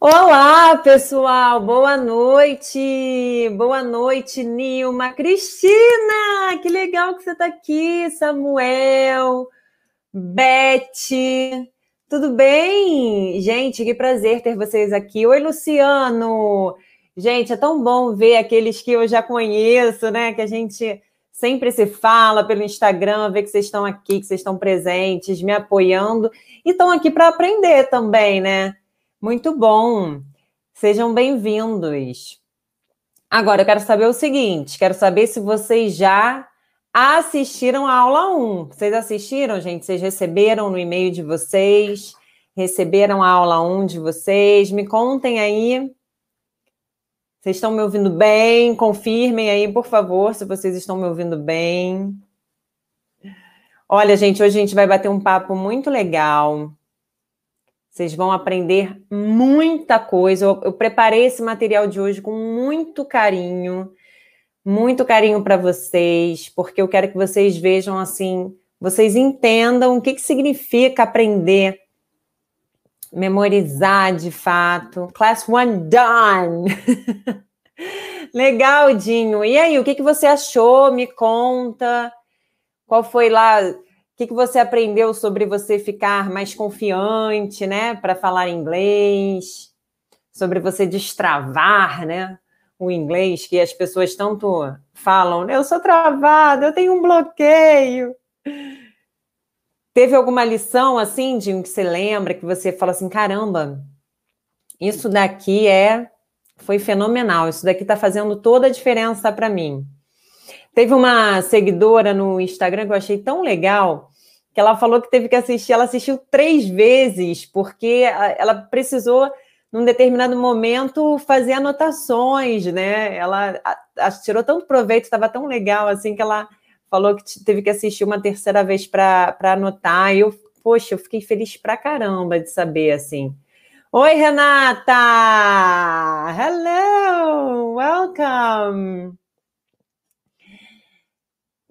Olá, pessoal, boa noite. Boa noite, Nilma. Cristina, que legal que você está aqui. Samuel, Beth, tudo bem? Gente, que prazer ter vocês aqui. Oi, Luciano. Gente, é tão bom ver aqueles que eu já conheço, né? Que a gente sempre se fala pelo Instagram, ver que vocês estão aqui, que vocês estão presentes, me apoiando e estão aqui para aprender também, né? Muito bom. Sejam bem-vindos. Agora, eu quero saber o seguinte: quero saber se vocês já assistiram a aula 1. Vocês assistiram, gente? Vocês receberam no e-mail de vocês? Receberam a aula 1 de vocês? Me contem aí. Vocês estão me ouvindo bem? Confirmem aí, por favor, se vocês estão me ouvindo bem. Olha, gente, hoje a gente vai bater um papo muito legal vocês vão aprender muita coisa. Eu, eu preparei esse material de hoje com muito carinho, muito carinho para vocês, porque eu quero que vocês vejam assim, vocês entendam o que, que significa aprender, memorizar de fato. Class one done. Legal, Dinho. E aí, o que, que você achou? Me conta. Qual foi lá que, que você aprendeu sobre você ficar mais confiante, né, para falar inglês? Sobre você destravar, né, o inglês que as pessoas tanto falam, eu sou travado, eu tenho um bloqueio. Teve alguma lição assim de um que você lembra que você fala assim, caramba, isso daqui é foi fenomenal, isso daqui está fazendo toda a diferença para mim. Teve uma seguidora no Instagram que eu achei tão legal que ela falou que teve que assistir, ela assistiu três vezes, porque ela precisou, num determinado momento, fazer anotações, né? Ela tirou tanto proveito, estava tão legal assim que ela falou que teve que assistir uma terceira vez para anotar. E eu, poxa, eu fiquei feliz pra caramba de saber assim. Oi, Renata! Hello! Welcome!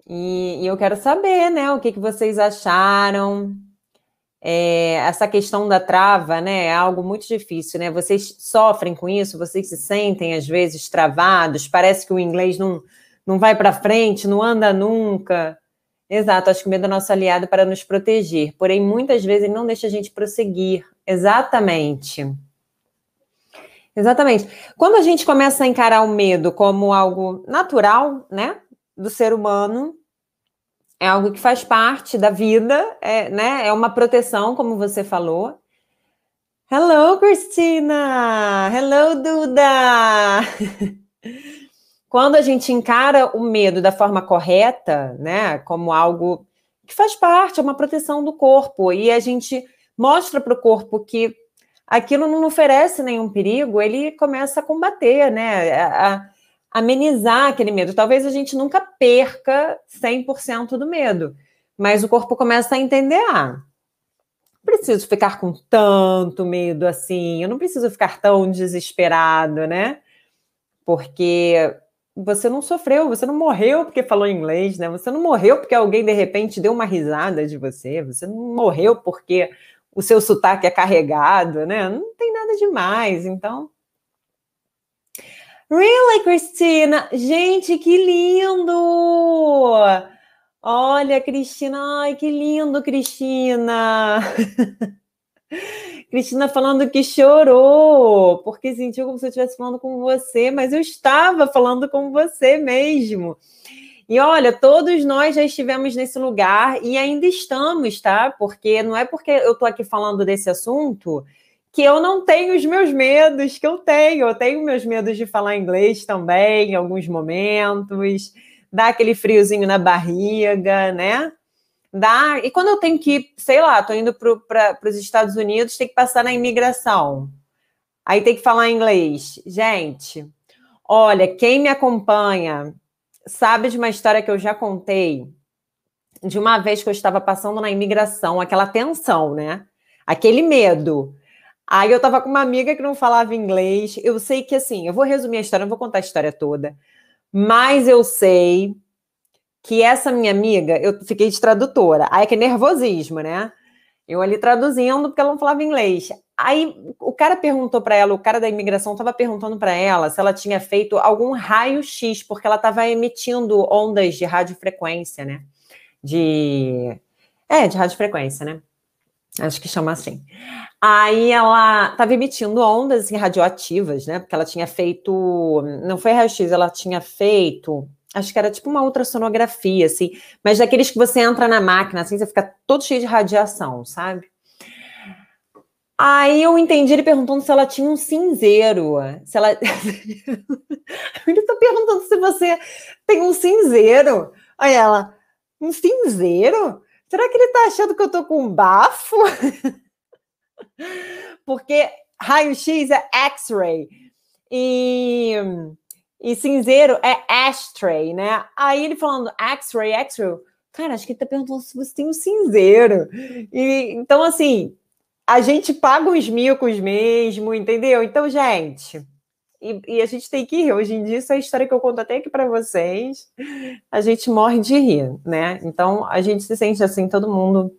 E, e eu quero saber, né, o que, que vocês acharam. É, essa questão da trava, né, é algo muito difícil, né? Vocês sofrem com isso, vocês se sentem às vezes travados, parece que o inglês não, não vai para frente, não anda nunca. Exato, acho que o medo é nosso aliado para nos proteger, porém muitas vezes ele não deixa a gente prosseguir. Exatamente. Exatamente. Quando a gente começa a encarar o medo como algo natural, né, do ser humano, é algo que faz parte da vida, é, né? É uma proteção, como você falou. Hello, Cristina! Hello, Duda! Quando a gente encara o medo da forma correta, né, como algo que faz parte, é uma proteção do corpo, e a gente mostra para o corpo que aquilo não oferece nenhum perigo, ele começa a combater, né? A, amenizar aquele medo. Talvez a gente nunca perca 100% do medo, mas o corpo começa a entender: ah, preciso ficar com tanto medo assim, eu não preciso ficar tão desesperado, né? Porque você não sofreu, você não morreu porque falou inglês, né? Você não morreu porque alguém de repente deu uma risada de você, você não morreu porque o seu sotaque é carregado, né? Não tem nada demais. Então, Really, Cristina? Gente, que lindo! Olha, Cristina, ai, que lindo, Cristina! Cristina falando que chorou, porque sentiu como se eu estivesse falando com você, mas eu estava falando com você mesmo. E olha, todos nós já estivemos nesse lugar e ainda estamos, tá? Porque não é porque eu estou aqui falando desse assunto que eu não tenho os meus medos que eu tenho. Eu tenho meus medos de falar inglês também, em alguns momentos, dá aquele friozinho na barriga, né? Dá. E quando eu tenho que, sei lá, tô indo para os Estados Unidos, tem que passar na imigração. Aí tem que falar inglês. Gente, olha, quem me acompanha sabe de uma história que eu já contei de uma vez que eu estava passando na imigração, aquela tensão, né? Aquele medo Aí eu tava com uma amiga que não falava inglês. Eu sei que assim, eu vou resumir a história, não vou contar a história toda, mas eu sei que essa minha amiga, eu fiquei de tradutora. Aí que é nervosismo, né? Eu ali traduzindo porque ela não falava inglês. aí o cara perguntou para ela, o cara da imigração estava perguntando para ela se ela tinha feito algum raio-x, porque ela estava emitindo ondas de radiofrequência, né? De. É, de radiofrequência, né? Acho que chama assim. Aí ela estava emitindo ondas assim, radioativas, né? Porque ela tinha feito. Não foi raio-x, ela tinha feito. Acho que era tipo uma ultrassonografia, assim. Mas daqueles que você entra na máquina, assim, você fica todo cheio de radiação, sabe? Aí eu entendi ele perguntando se ela tinha um cinzeiro. Se ela. ele tá perguntando se você tem um cinzeiro. Aí ela, um cinzeiro? Será que ele tá achando que eu tô com um bafo? Porque raio-x é X-ray. E, e cinzeiro é ashtray, né? Aí ele falando X-ray, X-ray. Cara, acho que ele tá perguntando se você tem um cinzeiro. E, então, assim, a gente paga os micos mesmo, entendeu? Então, gente, e, e, a gente tem que rir. Hoje em dia, essa é a história que eu conto até aqui para vocês, a gente morre de rir, né? Então, a gente se sente assim, todo mundo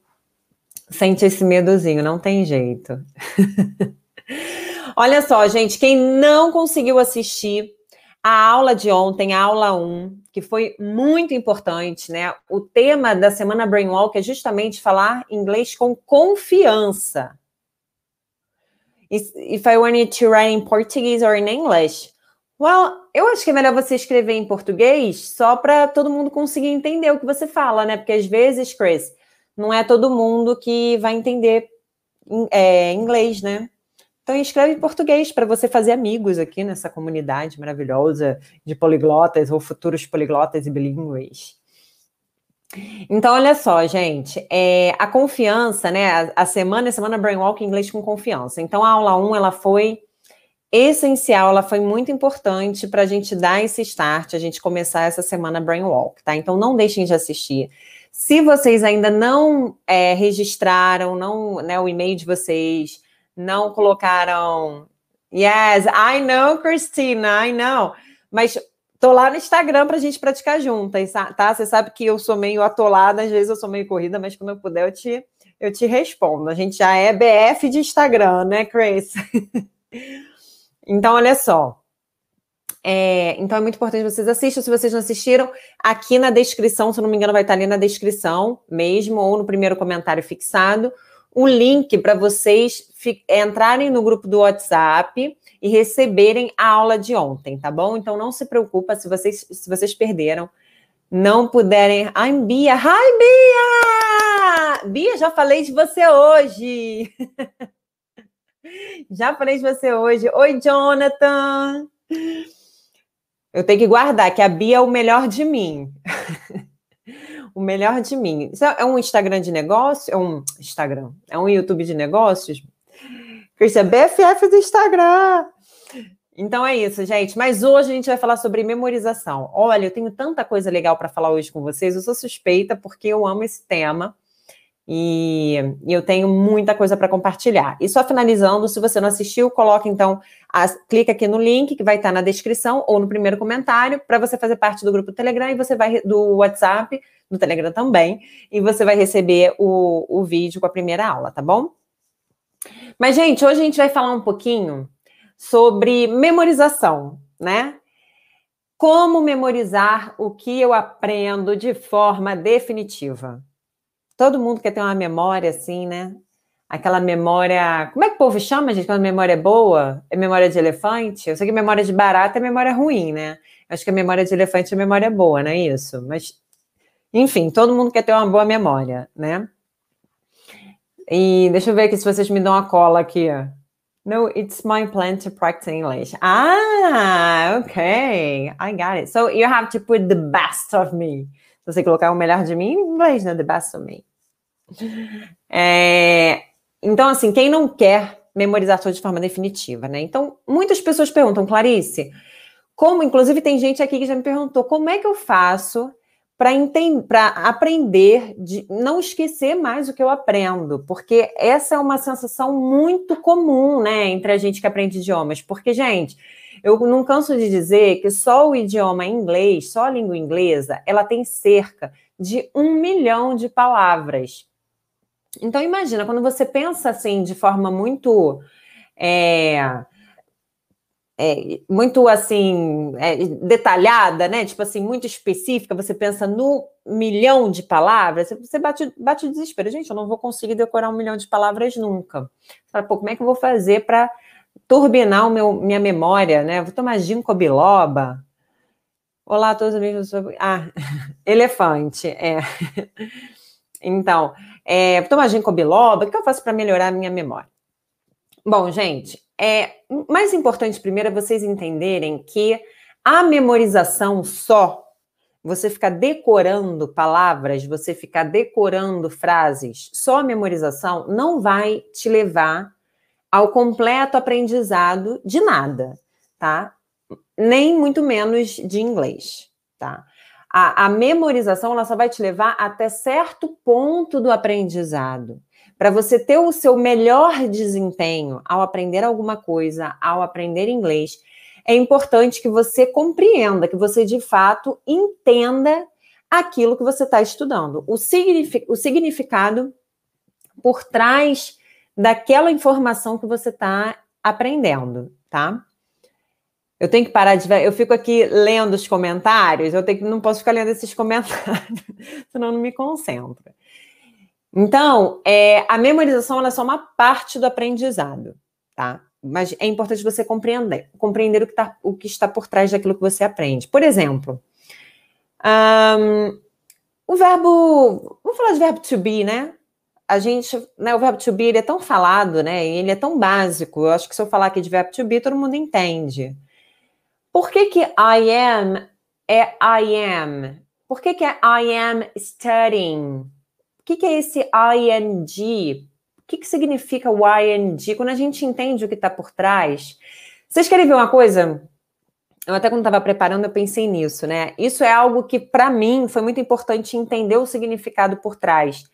sente esse medozinho, não tem jeito. Olha só, gente, quem não conseguiu assistir a aula de ontem, a aula 1, que foi muito importante, né? O tema da semana Brainwalk é justamente falar inglês com confiança. If I wanted to write in Portuguese or in English? Well, eu acho que é melhor você escrever em português só para todo mundo conseguir entender o que você fala, né? Porque às vezes, Chris, não é todo mundo que vai entender é, inglês, né? Então escreve em português para você fazer amigos aqui nessa comunidade maravilhosa de poliglotas ou futuros poliglotas e bilíngues. Então, olha só, gente, é, a confiança, né? A, a semana, a semana Brainwalk inglês com confiança. Então, a aula 1, ela foi essencial, ela foi muito importante para a gente dar esse start, a gente começar essa semana Brainwalk, tá? Então, não deixem de assistir. Se vocês ainda não é, registraram, não, né, o e-mail de vocês, não colocaram. Yes, I know, Christina, I know. Mas tô lá no Instagram pra gente praticar juntas, tá? Você sabe que eu sou meio atolada, às vezes eu sou meio corrida, mas quando eu puder eu te, eu te respondo. A gente já é BF de Instagram, né, Chris? então, olha só. É, então é muito importante que vocês assistam. Se vocês não assistiram, aqui na descrição, se não me engano, vai estar ali na descrição mesmo, ou no primeiro comentário fixado, o link para vocês entrarem no grupo do WhatsApp e receberem a aula de ontem, tá bom? Então não se preocupa se vocês, se vocês perderam, não puderem. Ai, Bia! Hi, Bia! Bia, já falei de você hoje. já falei de você hoje. Oi, Jonathan! Eu tenho que guardar que a Bia é o melhor de mim. o melhor de mim. Isso é um Instagram de negócio? É um Instagram. É um YouTube de negócios? Cristian, BFF do Instagram. Então é isso, gente. Mas hoje a gente vai falar sobre memorização. Olha, eu tenho tanta coisa legal para falar hoje com vocês. Eu sou suspeita porque eu amo esse tema. E, eu tenho muita coisa para compartilhar. E só finalizando, se você não assistiu, coloca então, a, clica aqui no link que vai estar na descrição ou no primeiro comentário para você fazer parte do grupo Telegram e você vai do WhatsApp no Telegram também, e você vai receber o, o vídeo com a primeira aula, tá bom? Mas, gente, hoje a gente vai falar um pouquinho sobre memorização, né? Como memorizar o que eu aprendo de forma definitiva. Todo mundo quer ter uma memória assim, né? Aquela memória. Como é que o povo chama, gente? Quando a memória é boa? É memória de elefante? Eu sei que memória de barata é memória ruim, né? Eu acho que a memória de elefante é memória boa, não é isso? Mas enfim, todo mundo quer ter uma boa memória, né? E deixa eu ver aqui se vocês me dão a cola aqui. No, it's my plan to practice English. Ah, ok. I got it. So you have to put the best of me. Se você colocar o melhor de mim, em inglês, né? The best of me. É, então, assim, quem não quer memorizar tudo de forma definitiva, né? Então, muitas pessoas perguntam, Clarice, como, inclusive tem gente aqui que já me perguntou, como é que eu faço para aprender, de não esquecer mais o que eu aprendo, porque essa é uma sensação muito comum, né, entre a gente que aprende idiomas, porque, gente, eu não canso de dizer que só o idioma inglês, só a língua inglesa, ela tem cerca de um milhão de palavras. Então, imagina, quando você pensa assim de forma muito. É, é, muito assim, é, detalhada, né? Tipo assim, muito específica, você pensa no milhão de palavras, você bate, bate o desespero. Gente, eu não vou conseguir decorar um milhão de palavras nunca. Você fala, pô, como é que eu vou fazer para turbinar o meu, minha memória, né? Vou tomar ginkgo biloba. Olá a todos os amigos. Ah, elefante, é. Então, é, tomar ginkgo biloba, o que eu faço para melhorar a minha memória? Bom, gente, é mais importante primeiro é vocês entenderem que a memorização só, você ficar decorando palavras, você ficar decorando frases, só a memorização não vai te levar ao completo aprendizado de nada, tá? Nem muito menos de inglês, tá? A, a memorização ela só vai te levar até certo ponto do aprendizado. Para você ter o seu melhor desempenho ao aprender alguma coisa, ao aprender inglês, é importante que você compreenda, que você de fato entenda aquilo que você está estudando, o, o significado por trás daquela informação que você está aprendendo, tá? Eu tenho que parar de ver. Eu fico aqui lendo os comentários, eu tenho que, não posso ficar lendo esses comentários, senão não me concentro. Então, é, a memorização é só uma parte do aprendizado, tá? Mas é importante você compreender, compreender o que, tá, o que está por trás daquilo que você aprende. Por exemplo, um, o verbo. Vamos falar de verbo to be, né? A gente, né, o verbo to be ele é tão falado, né? Ele é tão básico. Eu acho que se eu falar aqui de verbo to be, todo mundo entende. Por que, que I am é I am? Por que, que é I am studying? O que, que é esse ing? O que, que significa o ing? Quando a gente entende o que está por trás. Vocês querem ver uma coisa? Eu até quando estava preparando, eu pensei nisso, né? Isso é algo que, para mim, foi muito importante entender o significado por trás.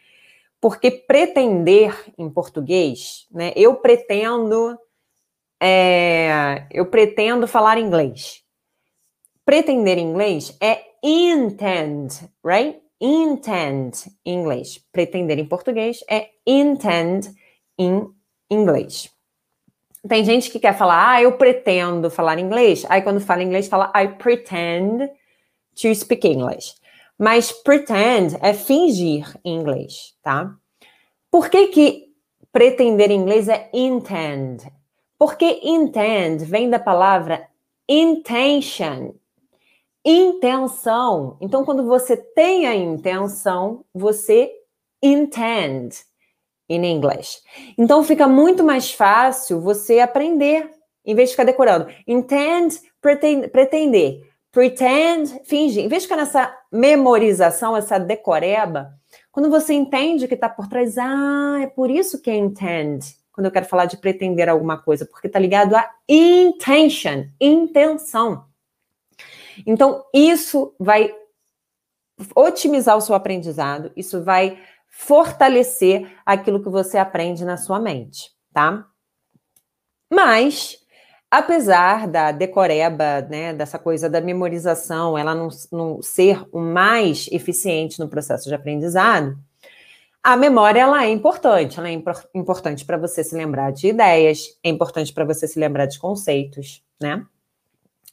Porque pretender em português, né? Eu pretendo é, eu pretendo falar inglês. Pretender inglês é intend, right? Intend em inglês. Pretender em português é intend em inglês. Tem gente que quer falar, ah, eu pretendo falar inglês. Aí quando fala inglês, fala I pretend to speak English. Mas pretend é fingir em inglês, tá? Por que que pretender em inglês é intend? Porque intend vem da palavra intention, intenção. Então, quando você tem a intenção, você intend em inglês. Então, fica muito mais fácil você aprender, em vez de ficar decorando. Intend, pretender. Pretend, fingir. Em vez de ficar nessa memorização, essa decoreba, quando você entende o que está por trás, ah, é por isso que é intend quando eu quero falar de pretender alguma coisa, porque está ligado a intention, intenção. Então, isso vai otimizar o seu aprendizado, isso vai fortalecer aquilo que você aprende na sua mente, tá? Mas, apesar da decoreba, né, dessa coisa da memorização, ela não, não ser o mais eficiente no processo de aprendizado, a memória ela é importante, ela é impor importante para você se lembrar de ideias, é importante para você se lembrar de conceitos, né?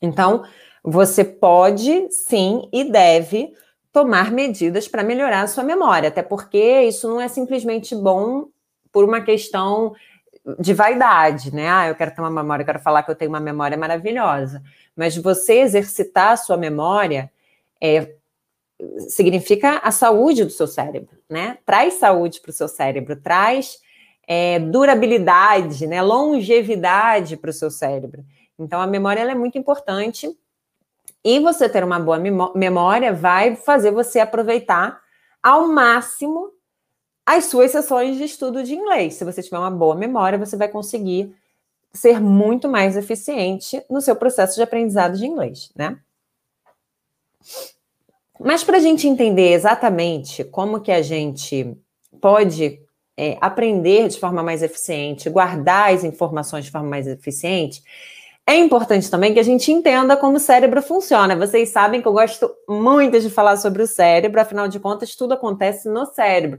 Então, você pode sim e deve tomar medidas para melhorar a sua memória, até porque isso não é simplesmente bom por uma questão de vaidade, né? Ah, eu quero ter uma memória, eu quero falar que eu tenho uma memória maravilhosa. Mas você exercitar a sua memória é, significa a saúde do seu cérebro, né? Traz saúde para o seu cérebro, traz é, durabilidade, né? longevidade para o seu cérebro. Então, a memória é muito importante e você ter uma boa memória vai fazer você aproveitar ao máximo as suas sessões de estudo de inglês. Se você tiver uma boa memória, você vai conseguir ser muito mais eficiente no seu processo de aprendizado de inglês, né? Mas para a gente entender exatamente como que a gente pode é, aprender de forma mais eficiente, guardar as informações de forma mais eficiente, é importante também que a gente entenda como o cérebro funciona. Vocês sabem que eu gosto muito de falar sobre o cérebro, afinal de contas, tudo acontece no cérebro.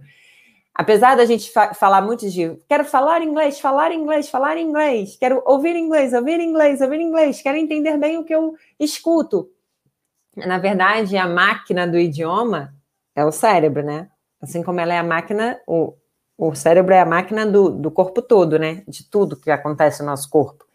Apesar da gente fa falar muito de quero falar inglês, falar inglês, falar inglês, quero ouvir inglês, ouvir inglês, ouvir inglês, quero entender bem o que eu escuto. Na verdade, a máquina do idioma é o cérebro, né? Assim como ela é a máquina, o, o cérebro é a máquina do, do corpo todo, né? De tudo que acontece no nosso corpo.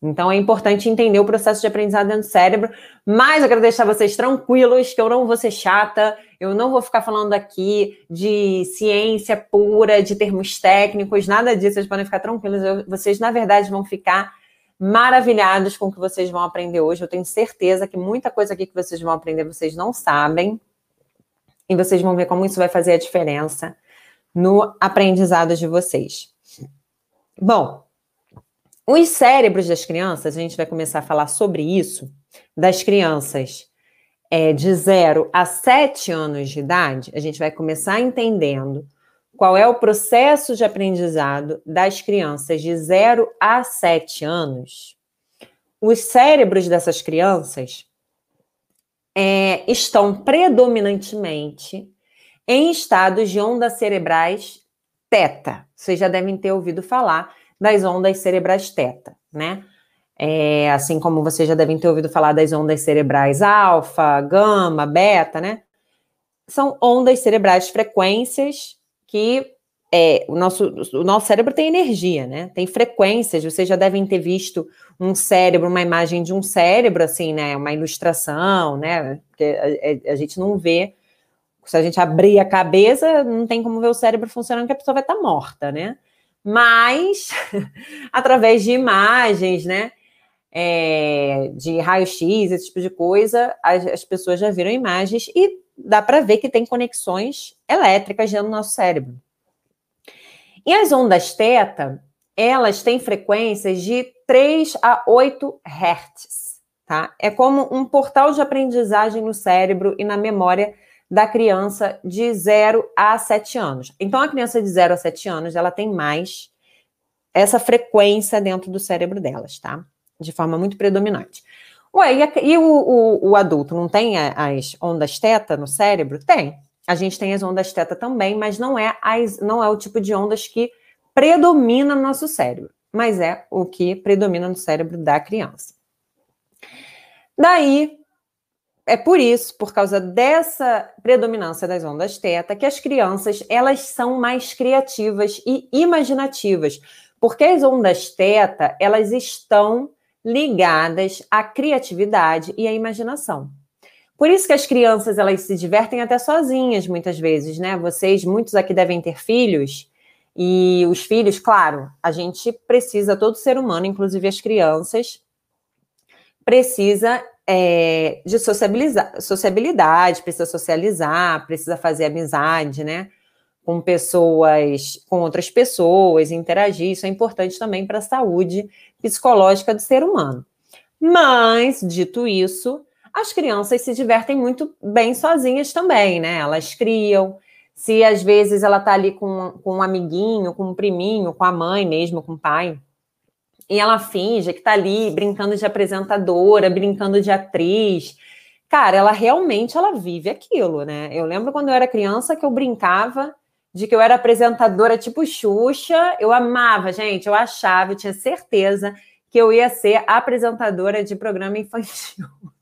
Então é importante entender o processo de aprendizado dentro do cérebro, mas eu quero deixar vocês tranquilos que eu não vou ser chata, eu não vou ficar falando aqui de ciência pura, de termos técnicos, nada disso, vocês podem ficar tranquilos, eu, vocês na verdade vão ficar maravilhados com o que vocês vão aprender hoje. Eu tenho certeza que muita coisa aqui que vocês vão aprender vocês não sabem, e vocês vão ver como isso vai fazer a diferença no aprendizado de vocês. Bom, os cérebros das crianças, a gente vai começar a falar sobre isso, das crianças é, de 0 a 7 anos de idade, a gente vai começar entendendo qual é o processo de aprendizado das crianças de 0 a 7 anos. Os cérebros dessas crianças é, estão predominantemente em estados de ondas cerebrais teta. Vocês já devem ter ouvido falar das ondas cerebrais teta, né? É, assim como vocês já devem ter ouvido falar das ondas cerebrais alfa, gama, beta, né? São ondas cerebrais frequências que é, o, nosso, o nosso cérebro tem energia, né? Tem frequências. Vocês já devem ter visto um cérebro, uma imagem de um cérebro, assim, né? Uma ilustração, né? Porque a, a, a gente não vê. Se a gente abrir a cabeça, não tem como ver o cérebro funcionando, que a pessoa vai estar morta, né? mas através de imagens, né? É, de raio-x, esse tipo de coisa, as, as, pessoas já viram imagens e dá para ver que tem conexões elétricas dentro do nosso cérebro. E as ondas teta, elas têm frequências de 3 a 8 Hz, tá? É como um portal de aprendizagem no cérebro e na memória da criança de 0 a 7 anos. Então, a criança de 0 a 7 anos, ela tem mais essa frequência dentro do cérebro delas, tá? De forma muito predominante. Ué, e, a, e o, o, o, adulto não tem as ondas teta no cérebro? Tem. A gente tem as ondas teta também, mas não é, as, não é o tipo de ondas que predomina no nosso cérebro, mas é o que predomina no cérebro da criança. Daí, é por isso, por causa dessa predominância das ondas teta, que as crianças elas são mais criativas e imaginativas, porque as ondas teta elas estão ligadas à criatividade e à imaginação. Por isso que as crianças elas se divertem até sozinhas muitas vezes, né? Vocês muitos aqui devem ter filhos e os filhos, claro, a gente precisa todo ser humano, inclusive as crianças, precisa é, de sociabilidade, precisa socializar, precisa fazer amizade, né? Com pessoas, com outras pessoas, interagir. Isso é importante também para a saúde psicológica do ser humano. Mas, dito isso, as crianças se divertem muito bem sozinhas também, né? Elas criam. Se às vezes ela está ali com, com um amiguinho, com um priminho, com a mãe mesmo, com o pai, e ela finge que tá ali brincando de apresentadora, brincando de atriz. Cara, ela realmente ela vive aquilo, né? Eu lembro quando eu era criança que eu brincava de que eu era apresentadora tipo Xuxa. Eu amava, gente, eu achava, eu tinha certeza que eu ia ser apresentadora de programa infantil.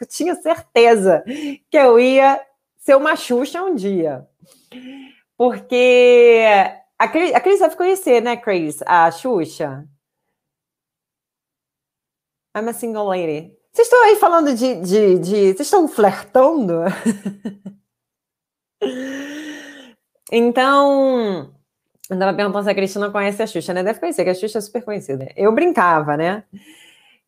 Eu tinha certeza que eu ia ser uma Xuxa um dia. Porque a Cris, a Cris deve conhecer, né, Cris? A Xuxa. I'm a single lady. Vocês estão aí falando de. de, de vocês estão flertando? então. Eu tava perguntando se a Cristina conhece a Xuxa, né? Deve conhecer, que a Xuxa é super conhecida. Eu brincava, né?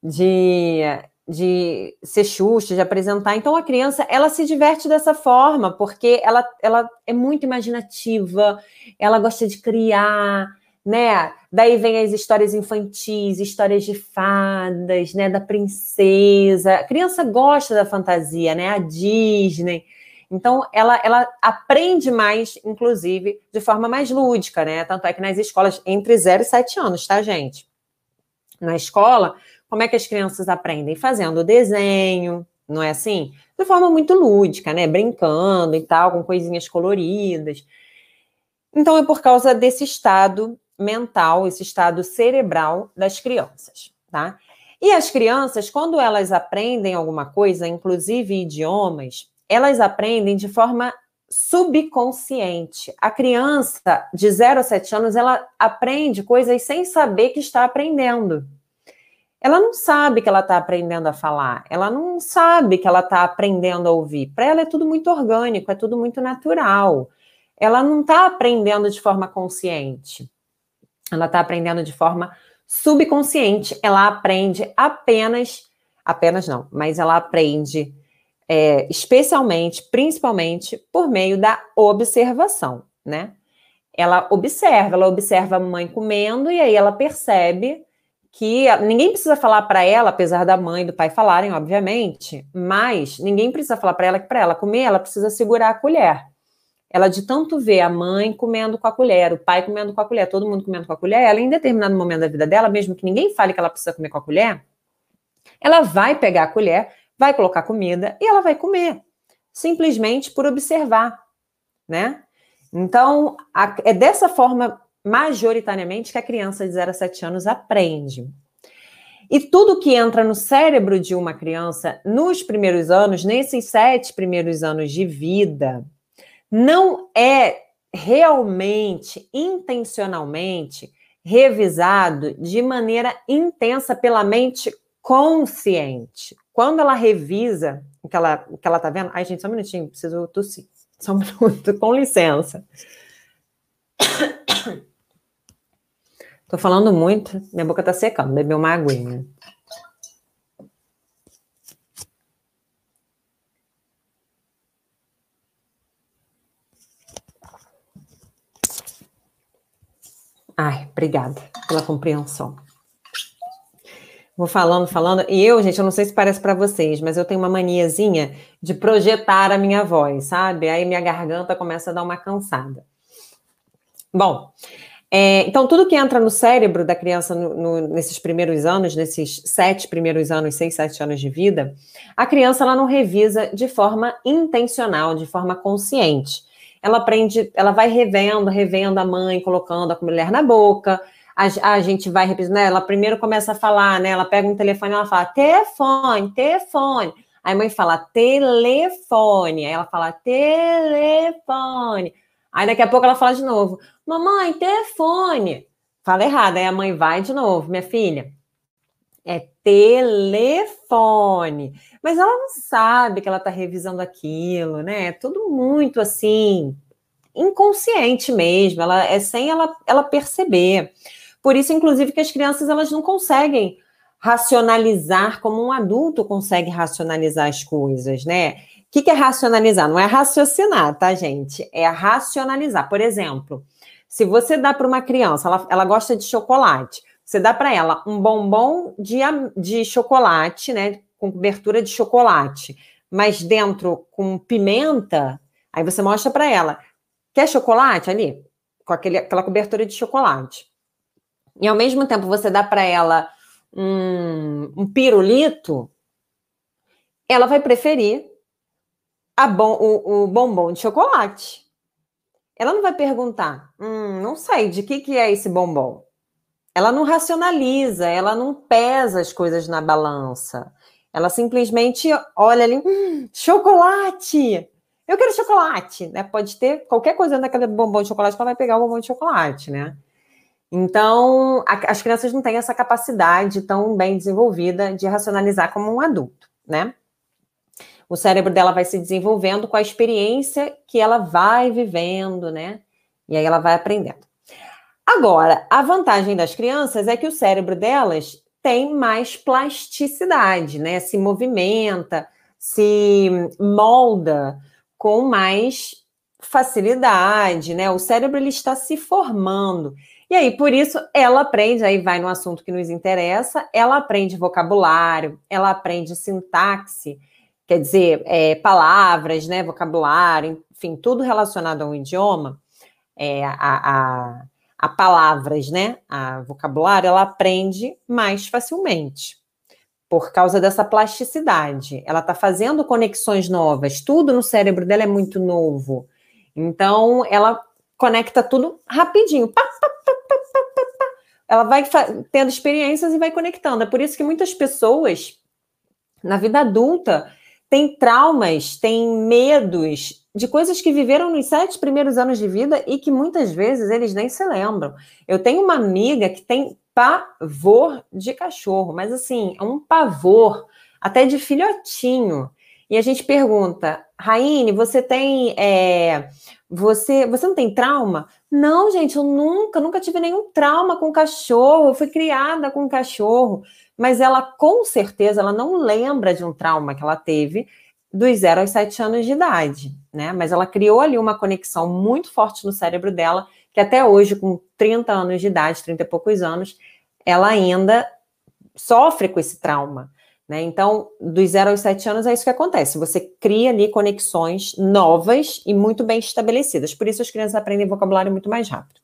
De, de ser Xuxa, de apresentar. Então a criança, ela se diverte dessa forma, porque ela, ela é muito imaginativa, ela gosta de criar, né? Daí vem as histórias infantis, histórias de fadas, né? Da princesa. A criança gosta da fantasia, né? A Disney. Então, ela, ela aprende mais, inclusive, de forma mais lúdica, né? Tanto é que nas escolas, entre 0 e 7 anos, tá, gente? Na escola, como é que as crianças aprendem? Fazendo desenho, não é assim? De forma muito lúdica, né? Brincando e tal, com coisinhas coloridas. Então, é por causa desse estado mental, esse estado cerebral das crianças, tá? E as crianças, quando elas aprendem alguma coisa, inclusive idiomas, elas aprendem de forma subconsciente. A criança de 0 a 7 anos, ela aprende coisas sem saber que está aprendendo. Ela não sabe que ela está aprendendo a falar, ela não sabe que ela está aprendendo a ouvir. Para ela é tudo muito orgânico, é tudo muito natural. Ela não está aprendendo de forma consciente. Ela está aprendendo de forma subconsciente. Ela aprende apenas, apenas não, mas ela aprende é, especialmente, principalmente, por meio da observação, né? Ela observa, ela observa a mãe comendo e aí ela percebe que ninguém precisa falar para ela, apesar da mãe e do pai falarem, obviamente, mas ninguém precisa falar para ela que para ela comer, ela precisa segurar a colher. Ela de tanto ver a mãe comendo com a colher, o pai comendo com a colher, todo mundo comendo com a colher, ela em determinado momento da vida dela, mesmo que ninguém fale que ela precisa comer com a colher, ela vai pegar a colher, vai colocar comida e ela vai comer, simplesmente por observar, né? Então, a, é dessa forma, majoritariamente, que a criança de 0 a 7 anos aprende. E tudo que entra no cérebro de uma criança nos primeiros anos, nesses sete primeiros anos de vida, não é realmente, intencionalmente, revisado de maneira intensa pela mente consciente. Quando ela revisa o que ela, o que ela tá vendo. Ai, gente, só um minutinho, preciso tossir. Só um minuto, com licença. Tô falando muito, minha boca tá secando, beber uma aguinha. Ai, obrigada pela compreensão. Vou falando, falando. E eu, gente, eu não sei se parece para vocês, mas eu tenho uma maniazinha de projetar a minha voz, sabe? Aí minha garganta começa a dar uma cansada. Bom, é, então tudo que entra no cérebro da criança no, no, nesses primeiros anos, nesses sete primeiros anos, seis, sete anos de vida, a criança ela não revisa de forma intencional, de forma consciente ela aprende, ela vai revendo, revendo a mãe, colocando a mulher na boca. A, a gente vai repetindo, né? Ela primeiro começa a falar, né? Ela pega um telefone ela fala, telefone, telefone. Aí a mãe fala, telefone. Aí ela fala, telefone. Aí daqui a pouco ela fala de novo, mamãe, telefone. Fala errado. Aí a mãe vai de novo, minha filha. É telefone. Mas ela não sabe que ela está revisando aquilo, né? É tudo muito assim, inconsciente mesmo. Ela é sem ela, ela perceber. Por isso, inclusive, que as crianças elas não conseguem racionalizar como um adulto consegue racionalizar as coisas, né? O que, que é racionalizar? Não é raciocinar, tá, gente? É racionalizar. Por exemplo, se você dá para uma criança, ela, ela gosta de chocolate. Você dá para ela um bombom de, de chocolate, né? Com cobertura de chocolate, mas dentro com pimenta. Aí você mostra para ela: quer chocolate ali? Com aquele, aquela cobertura de chocolate. E ao mesmo tempo você dá para ela um, um pirulito, ela vai preferir a bom, o, o bombom de chocolate. Ela não vai perguntar, hum, não sei, de que, que é esse bombom? ela não racionaliza, ela não pesa as coisas na balança. Ela simplesmente olha ali, hum, chocolate! Eu quero chocolate, né? Pode ter qualquer coisa naquele bombom de chocolate ela vai pegar o bombom de chocolate, né? Então, a, as crianças não têm essa capacidade tão bem desenvolvida de racionalizar como um adulto, né? O cérebro dela vai se desenvolvendo com a experiência que ela vai vivendo, né? E aí ela vai aprendendo. Agora, a vantagem das crianças é que o cérebro delas tem mais plasticidade, né? Se movimenta, se molda com mais facilidade, né? O cérebro ele está se formando. E aí, por isso, ela aprende, aí vai no assunto que nos interessa, ela aprende vocabulário, ela aprende sintaxe, quer dizer, é, palavras, né? Vocabulário, enfim, tudo relacionado a um idioma. É, a, a a palavras, né, a vocabulário, ela aprende mais facilmente por causa dessa plasticidade. Ela está fazendo conexões novas, tudo no cérebro dela é muito novo. Então, ela conecta tudo rapidinho. Pá, pá, pá, ela vai tendo experiências e vai conectando. É por isso que muitas pessoas, na vida adulta, têm traumas, têm medos de coisas que viveram nos sete primeiros anos de vida e que muitas vezes eles nem se lembram. Eu tenho uma amiga que tem pavor de cachorro, mas assim, é um pavor, até de filhotinho. E a gente pergunta, Raine, você tem. É, você, você não tem trauma? Não, gente, eu nunca, nunca tive nenhum trauma com cachorro. Eu fui criada com cachorro. Mas ela, com certeza, ela não lembra de um trauma que ela teve dos zero aos sete anos de idade, né? Mas ela criou ali uma conexão muito forte no cérebro dela, que até hoje, com 30 anos de idade, 30 e poucos anos, ela ainda sofre com esse trauma. Né? Então, dos zero aos sete anos é isso que acontece. Você cria ali conexões novas e muito bem estabelecidas. Por isso as crianças aprendem vocabulário muito mais rápido.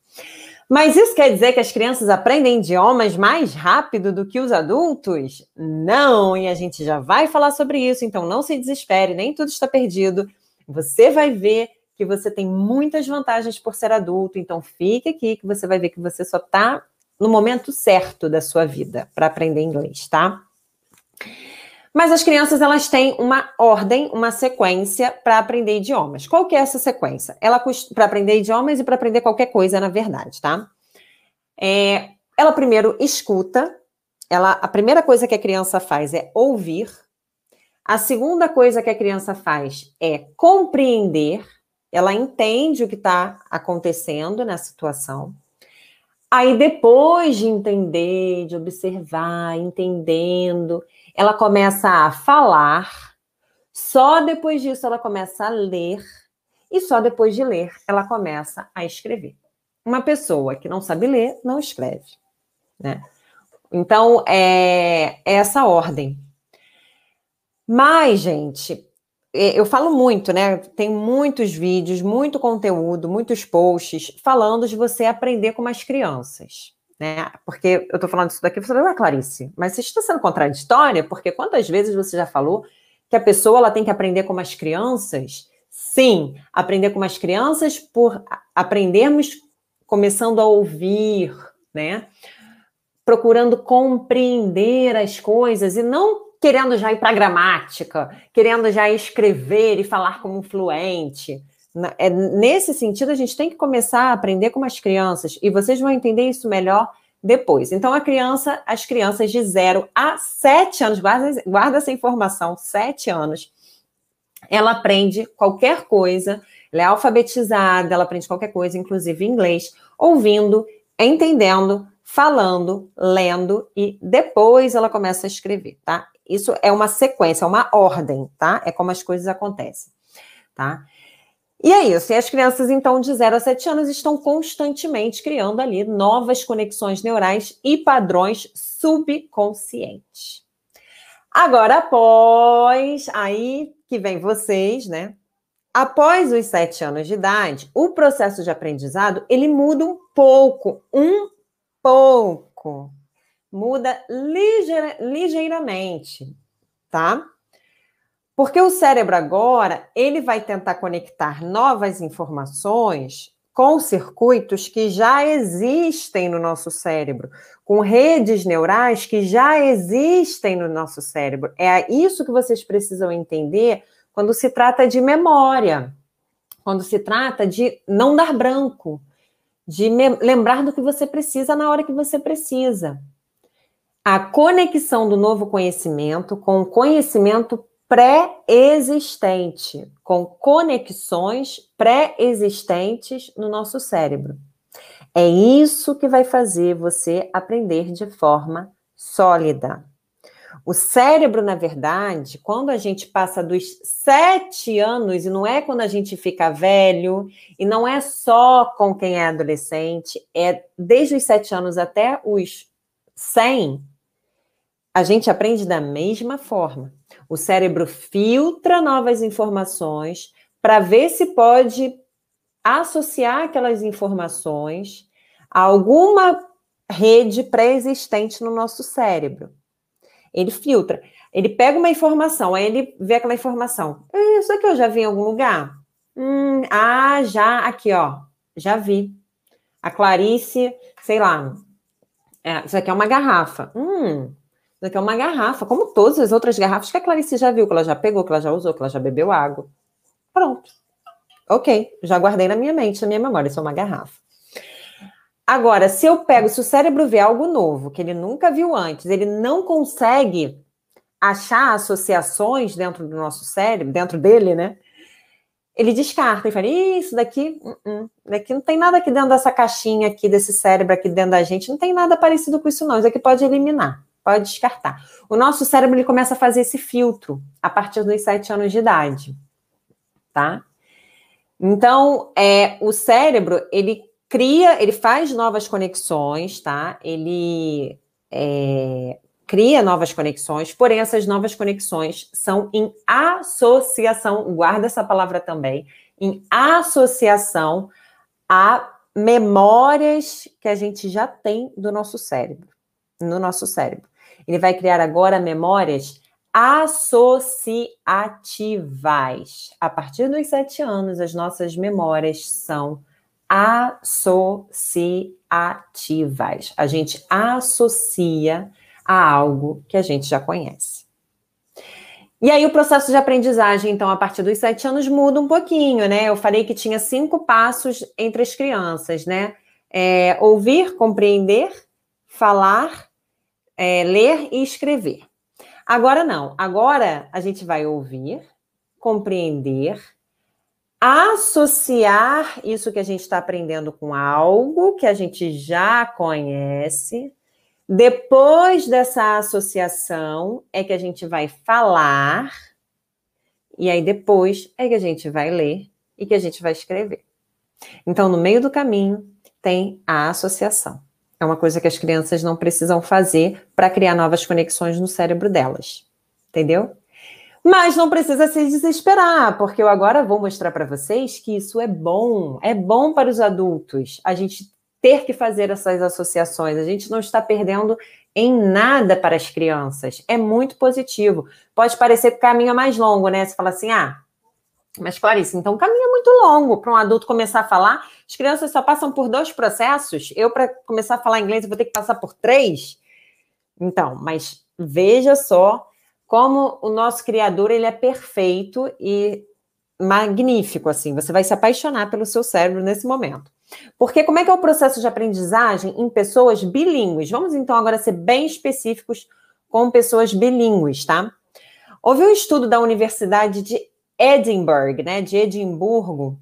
Mas isso quer dizer que as crianças aprendem idiomas mais rápido do que os adultos? Não, e a gente já vai falar sobre isso, então não se desespere, nem tudo está perdido. Você vai ver que você tem muitas vantagens por ser adulto, então fique aqui que você vai ver que você só está no momento certo da sua vida para aprender inglês, tá? Mas as crianças elas têm uma ordem, uma sequência para aprender idiomas. Qual que é essa sequência? Ela para aprender idiomas e para aprender qualquer coisa, na verdade, tá? É, ela primeiro escuta. Ela, a primeira coisa que a criança faz é ouvir. A segunda coisa que a criança faz é compreender. Ela entende o que está acontecendo na situação. Aí, depois de entender, de observar, entendendo, ela começa a falar, só depois disso ela começa a ler, e só depois de ler ela começa a escrever. Uma pessoa que não sabe ler, não escreve. Né? Então, é, é essa ordem. Mas, gente, é, eu falo muito, né? Tem muitos vídeos, muito conteúdo, muitos posts falando de você aprender com as crianças né? Porque eu estou falando isso daqui, você fala, ah, Clarice, mas você está sendo contraditória, porque quantas vezes você já falou que a pessoa ela tem que aprender como as crianças? Sim, aprender como as crianças por aprendermos começando a ouvir, né? Procurando compreender as coisas e não querendo já ir para a gramática, querendo já escrever e falar como fluente. É, nesse sentido, a gente tem que começar a aprender com as crianças, e vocês vão entender isso melhor depois. Então, a criança, as crianças de 0 a 7 anos, guarda, guarda essa informação, 7 anos, ela aprende qualquer coisa, ela é alfabetizada, ela aprende qualquer coisa, inclusive inglês, ouvindo, entendendo, falando, lendo e depois ela começa a escrever, tá? Isso é uma sequência, é uma ordem, tá? É como as coisas acontecem, tá? E é isso. E as crianças, então, de 0 a 7 anos, estão constantemente criando ali novas conexões neurais e padrões subconscientes. Agora, após, aí que vem vocês, né? Após os 7 anos de idade, o processo de aprendizado, ele muda um pouco, um pouco. Muda ligeira, ligeiramente, tá? Porque o cérebro agora, ele vai tentar conectar novas informações com circuitos que já existem no nosso cérebro, com redes neurais que já existem no nosso cérebro. É isso que vocês precisam entender quando se trata de memória, quando se trata de não dar branco, de lembrar do que você precisa na hora que você precisa. A conexão do novo conhecimento com o conhecimento pré-existente, com conexões pré-existentes no nosso cérebro. É isso que vai fazer você aprender de forma sólida. O cérebro, na verdade, quando a gente passa dos sete anos, e não é quando a gente fica velho, e não é só com quem é adolescente, é desde os sete anos até os cem, a gente aprende da mesma forma. O cérebro filtra novas informações para ver se pode associar aquelas informações a alguma rede pré-existente no nosso cérebro. Ele filtra. Ele pega uma informação, aí ele vê aquela informação. Isso aqui eu já vi em algum lugar? Hum, ah, já, aqui, ó. já vi. A Clarice, sei lá, é, isso aqui é uma garrafa. Hum, isso aqui é uma garrafa, como todas as outras garrafas que a Clarice já viu, que ela já pegou, que ela já usou, que ela já bebeu água. Pronto. Ok, já guardei na minha mente, na minha memória, isso é uma garrafa. Agora, se eu pego, se o cérebro vê algo novo, que ele nunca viu antes, ele não consegue achar associações dentro do nosso cérebro, dentro dele, né? Ele descarta e fala: Isso daqui, uh -uh, daqui não tem nada aqui dentro dessa caixinha aqui, desse cérebro aqui dentro da gente, não tem nada parecido com isso, não. Isso aqui pode eliminar, pode descartar. O nosso cérebro ele começa a fazer esse filtro a partir dos sete anos de idade, tá? Então, é, o cérebro, ele cria, ele faz novas conexões, tá? Ele é, cria novas conexões, porém essas novas conexões são em associação, guarda essa palavra também, em associação a memórias que a gente já tem do nosso cérebro, no nosso cérebro. Ele vai criar agora memórias associativas. A partir dos sete anos, as nossas memórias são associativas. A gente associa a algo que a gente já conhece. E aí o processo de aprendizagem, então, a partir dos sete anos muda um pouquinho, né? Eu falei que tinha cinco passos entre as crianças, né? É, ouvir, compreender, falar, é, ler e escrever. Agora não. Agora a gente vai ouvir, compreender, associar isso que a gente está aprendendo com algo que a gente já conhece. Depois dessa associação é que a gente vai falar, e aí depois é que a gente vai ler e que a gente vai escrever. Então, no meio do caminho, tem a associação. É uma coisa que as crianças não precisam fazer para criar novas conexões no cérebro delas. Entendeu? Mas não precisa se desesperar, porque eu agora vou mostrar para vocês que isso é bom, é bom para os adultos. A gente ter que fazer essas associações, a gente não está perdendo em nada para as crianças. É muito positivo. Pode parecer que o caminho é mais longo, né? Você fala assim, ah, mas Clarice, então o caminho é muito longo para um adulto começar a falar. As crianças só passam por dois processos. Eu, para começar a falar inglês, vou ter que passar por três. Então, mas veja só como o nosso criador ele é perfeito e magnífico assim. Você vai se apaixonar pelo seu cérebro nesse momento. Porque como é que é o processo de aprendizagem em pessoas bilíngues? Vamos então agora ser bem específicos com pessoas bilíngues, tá? Houve um estudo da Universidade de Edinburgh, né, de Edimburgo,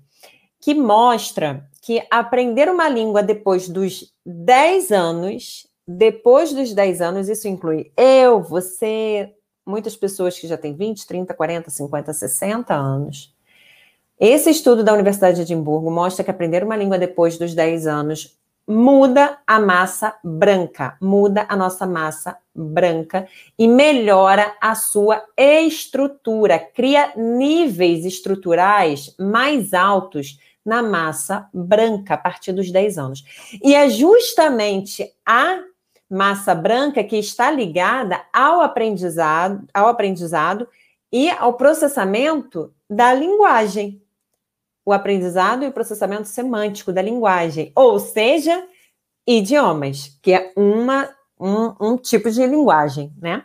que mostra que aprender uma língua depois dos 10 anos, depois dos 10 anos, isso inclui eu, você, muitas pessoas que já têm 20, 30, 40, 50, 60 anos. Esse estudo da Universidade de Edimburgo mostra que aprender uma língua depois dos 10 anos muda a massa branca, muda a nossa massa branca e melhora a sua estrutura, cria níveis estruturais mais altos na massa branca a partir dos 10 anos. E é justamente a massa branca que está ligada ao aprendizado, ao aprendizado e ao processamento da linguagem o aprendizado e o processamento semântico da linguagem, ou seja, idiomas, que é uma, um, um tipo de linguagem, né?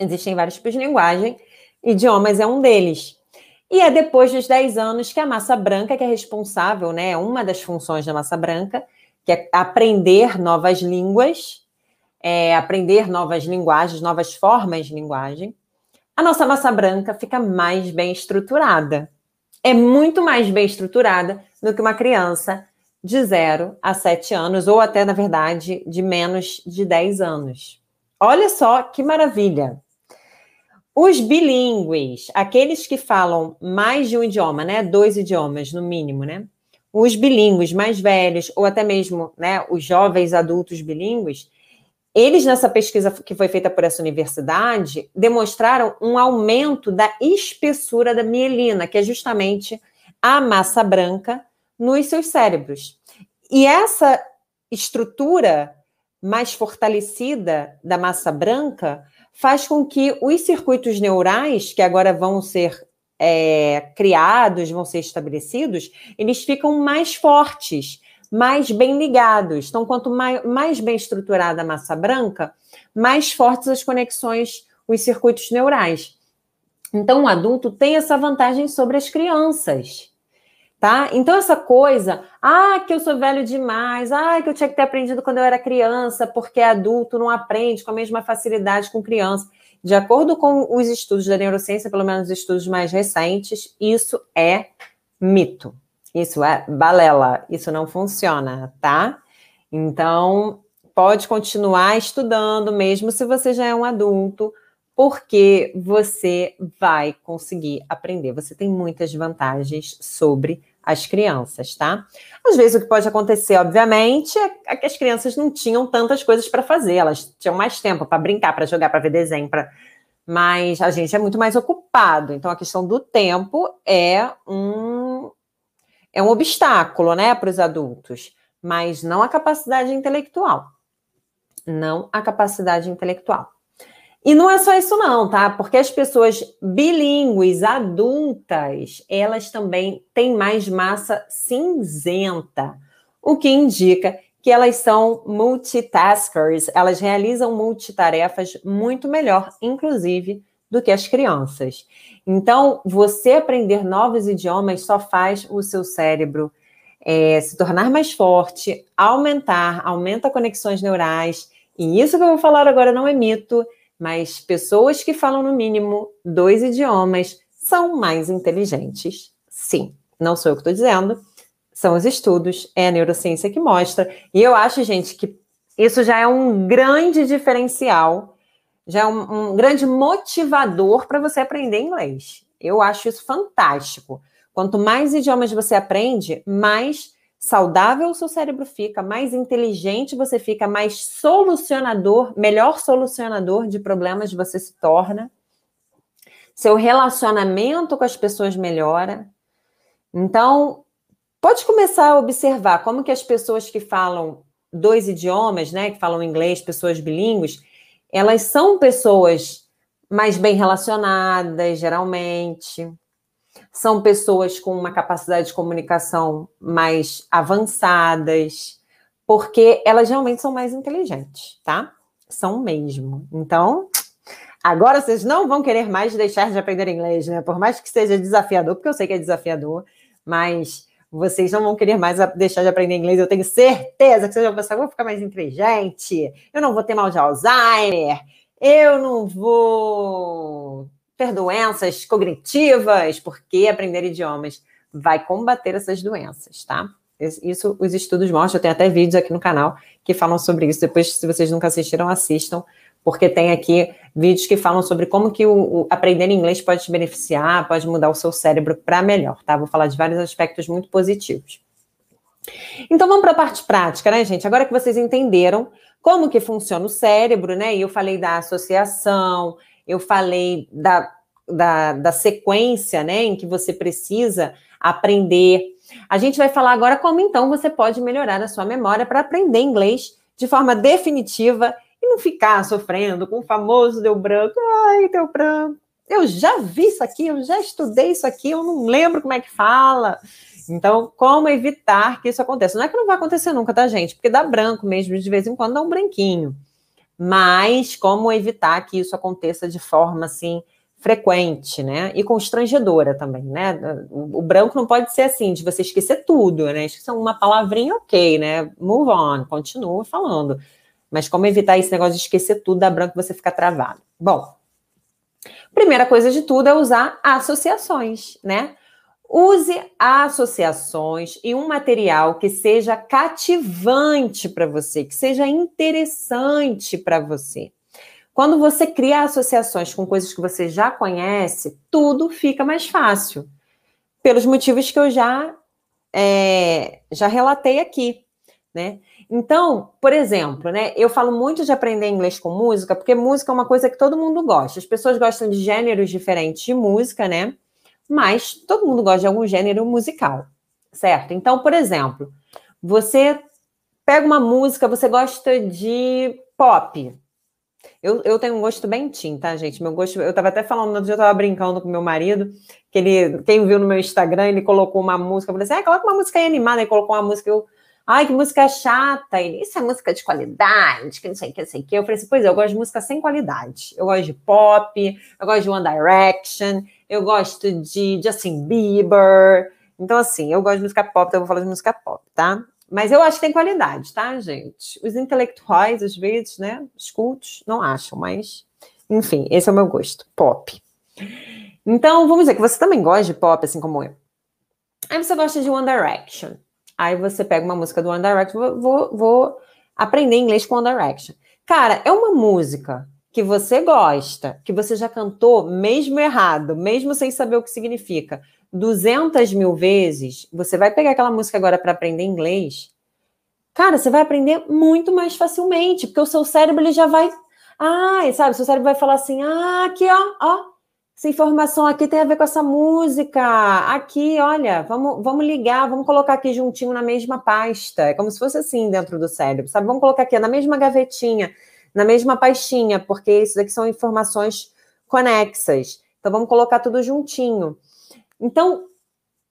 Existem vários tipos de linguagem, idiomas é um deles. E é depois dos 10 anos que a massa branca, que é responsável, né? Uma das funções da massa branca, que é aprender novas línguas, é aprender novas linguagens, novas formas de linguagem. A nossa massa branca fica mais bem estruturada é muito mais bem estruturada do que uma criança de 0 a 7 anos, ou até, na verdade, de menos de 10 anos. Olha só que maravilha! Os bilíngues, aqueles que falam mais de um idioma, né? Dois idiomas, no mínimo, né? Os bilíngues mais velhos, ou até mesmo né, os jovens adultos bilíngues, eles, nessa pesquisa que foi feita por essa universidade, demonstraram um aumento da espessura da mielina, que é justamente a massa branca nos seus cérebros. E essa estrutura mais fortalecida da massa branca faz com que os circuitos neurais, que agora vão ser é, criados, vão ser estabelecidos, eles ficam mais fortes, mais bem ligados. Então, quanto mais, mais bem estruturada a massa branca, mais fortes as conexões, os circuitos neurais. Então, o adulto tem essa vantagem sobre as crianças. Tá? Então, essa coisa, ah, que eu sou velho demais, ah, que eu tinha que ter aprendido quando eu era criança, porque adulto não aprende com a mesma facilidade com criança. De acordo com os estudos da neurociência, pelo menos os estudos mais recentes, isso é mito. Isso é balela, isso não funciona, tá? Então, pode continuar estudando, mesmo se você já é um adulto, porque você vai conseguir aprender. Você tem muitas vantagens sobre as crianças, tá? Às vezes o que pode acontecer, obviamente, é que as crianças não tinham tantas coisas para fazer, elas tinham mais tempo para brincar, para jogar, para ver desenho, para mas a gente é muito mais ocupado. Então a questão do tempo é um é um obstáculo, né, para os adultos, mas não a capacidade intelectual. Não a capacidade intelectual. E não é só isso não, tá? Porque as pessoas bilíngues, adultas, elas também têm mais massa cinzenta, o que indica que elas são multitaskers, elas realizam multitarefas muito melhor, inclusive, do que as crianças. Então, você aprender novos idiomas só faz o seu cérebro é, se tornar mais forte, aumentar, aumenta conexões neurais. E isso que eu vou falar agora não é mito, mas pessoas que falam no mínimo dois idiomas são mais inteligentes. Sim, não sou eu que estou dizendo, são os estudos, é a neurociência que mostra. E eu acho, gente, que isso já é um grande diferencial, já é um, um grande motivador para você aprender inglês. Eu acho isso fantástico. Quanto mais idiomas você aprende, mais saudável o seu cérebro fica, mais inteligente você fica, mais solucionador, melhor solucionador de problemas você se torna. Seu relacionamento com as pessoas melhora. Então, pode começar a observar como que as pessoas que falam dois idiomas, né, que falam inglês, pessoas bilíngues, elas são pessoas mais bem relacionadas, geralmente são pessoas com uma capacidade de comunicação mais avançadas, porque elas realmente são mais inteligentes, tá? São mesmo. Então, agora vocês não vão querer mais deixar de aprender inglês, né? Por mais que seja desafiador, porque eu sei que é desafiador, mas vocês não vão querer mais deixar de aprender inglês. Eu tenho certeza que vocês vão pensar, vou ficar mais inteligente, eu não vou ter mal de Alzheimer, eu não vou ter doenças cognitivas, porque aprender idiomas vai combater essas doenças, tá? Isso os estudos mostram, tem até vídeos aqui no canal que falam sobre isso. Depois, se vocês nunca assistiram, assistam, porque tem aqui vídeos que falam sobre como que o, o aprender inglês pode te beneficiar, pode mudar o seu cérebro para melhor, tá? Vou falar de vários aspectos muito positivos. Então vamos para a parte prática, né, gente? Agora que vocês entenderam como que funciona o cérebro, né? E eu falei da associação, eu falei da, da, da sequência, né, em que você precisa aprender. A gente vai falar agora como então você pode melhorar a sua memória para aprender inglês de forma definitiva e não ficar sofrendo com o famoso deu branco. Ai, deu branco. Eu já vi isso aqui, eu já estudei isso aqui, eu não lembro como é que fala. Então, como evitar que isso aconteça? Não é que não vai acontecer nunca, tá, gente? Porque dá branco mesmo, de vez em quando dá um branquinho mas como evitar que isso aconteça de forma assim frequente, né? E constrangedora também, né? O, branco não pode ser assim, de você esquecer tudo, né? Esquecer uma palavrinha, ok, né? Move on, continua falando. Mas como evitar esse negócio de esquecer tudo, da branco você ficar travado? Bom, primeira coisa de tudo é usar associações, né? Use associações e um material que seja cativante para você, que seja interessante para você. Quando você cria associações com coisas que você já conhece, tudo fica mais fácil. Pelos motivos que eu já, é, já relatei aqui, né? Então, por exemplo, né, eu falo muito de aprender inglês com música, porque música é uma coisa que todo mundo gosta. As pessoas gostam de gêneros diferentes de música, né? Mas todo mundo gosta de algum gênero musical, certo? Então, por exemplo, você pega uma música, você gosta de pop, Eu, eu tenho um gosto bem teen, tá, gente? Meu gosto, eu tava até falando, outro dia eu tava brincando com meu marido, que ele, quem viu no meu Instagram, ele colocou uma música, eu falei assim, ah, coloca uma música aí animada, ele colocou uma música, eu, ai, que música chata, ele, isso é música de qualidade, que não sei o que, não sei o que. Eu falei assim, pois é, eu gosto de música sem qualidade. Eu gosto de pop, eu gosto de One Direction, eu gosto de Justin Bieber. Então, assim, eu gosto de música pop, então eu vou falar de música pop, tá? Mas eu acho que tem qualidade, tá, gente? Os intelectuais, às vezes, né? Os cultos, não acham, mas. Enfim, esse é o meu gosto. Pop. Então, vamos dizer que você também gosta de pop, assim como eu. Aí você gosta de One Direction. Aí você pega uma música do One Direction, vou, vou, vou aprender inglês com One Direction. Cara, é uma música que você gosta, que você já cantou mesmo errado, mesmo sem saber o que significa, 200 mil vezes, você vai pegar aquela música agora para aprender inglês, cara, você vai aprender muito mais facilmente, porque o seu cérebro ele já vai. Ah, sabe, seu cérebro vai falar assim: ah, aqui, ó, ó, essa informação aqui tem a ver com essa música. Aqui, olha, vamos, vamos ligar, vamos colocar aqui juntinho na mesma pasta. É como se fosse assim dentro do cérebro, sabe? Vamos colocar aqui na mesma gavetinha, na mesma pastinha, porque isso daqui são informações conexas. Então, vamos colocar tudo juntinho. Então,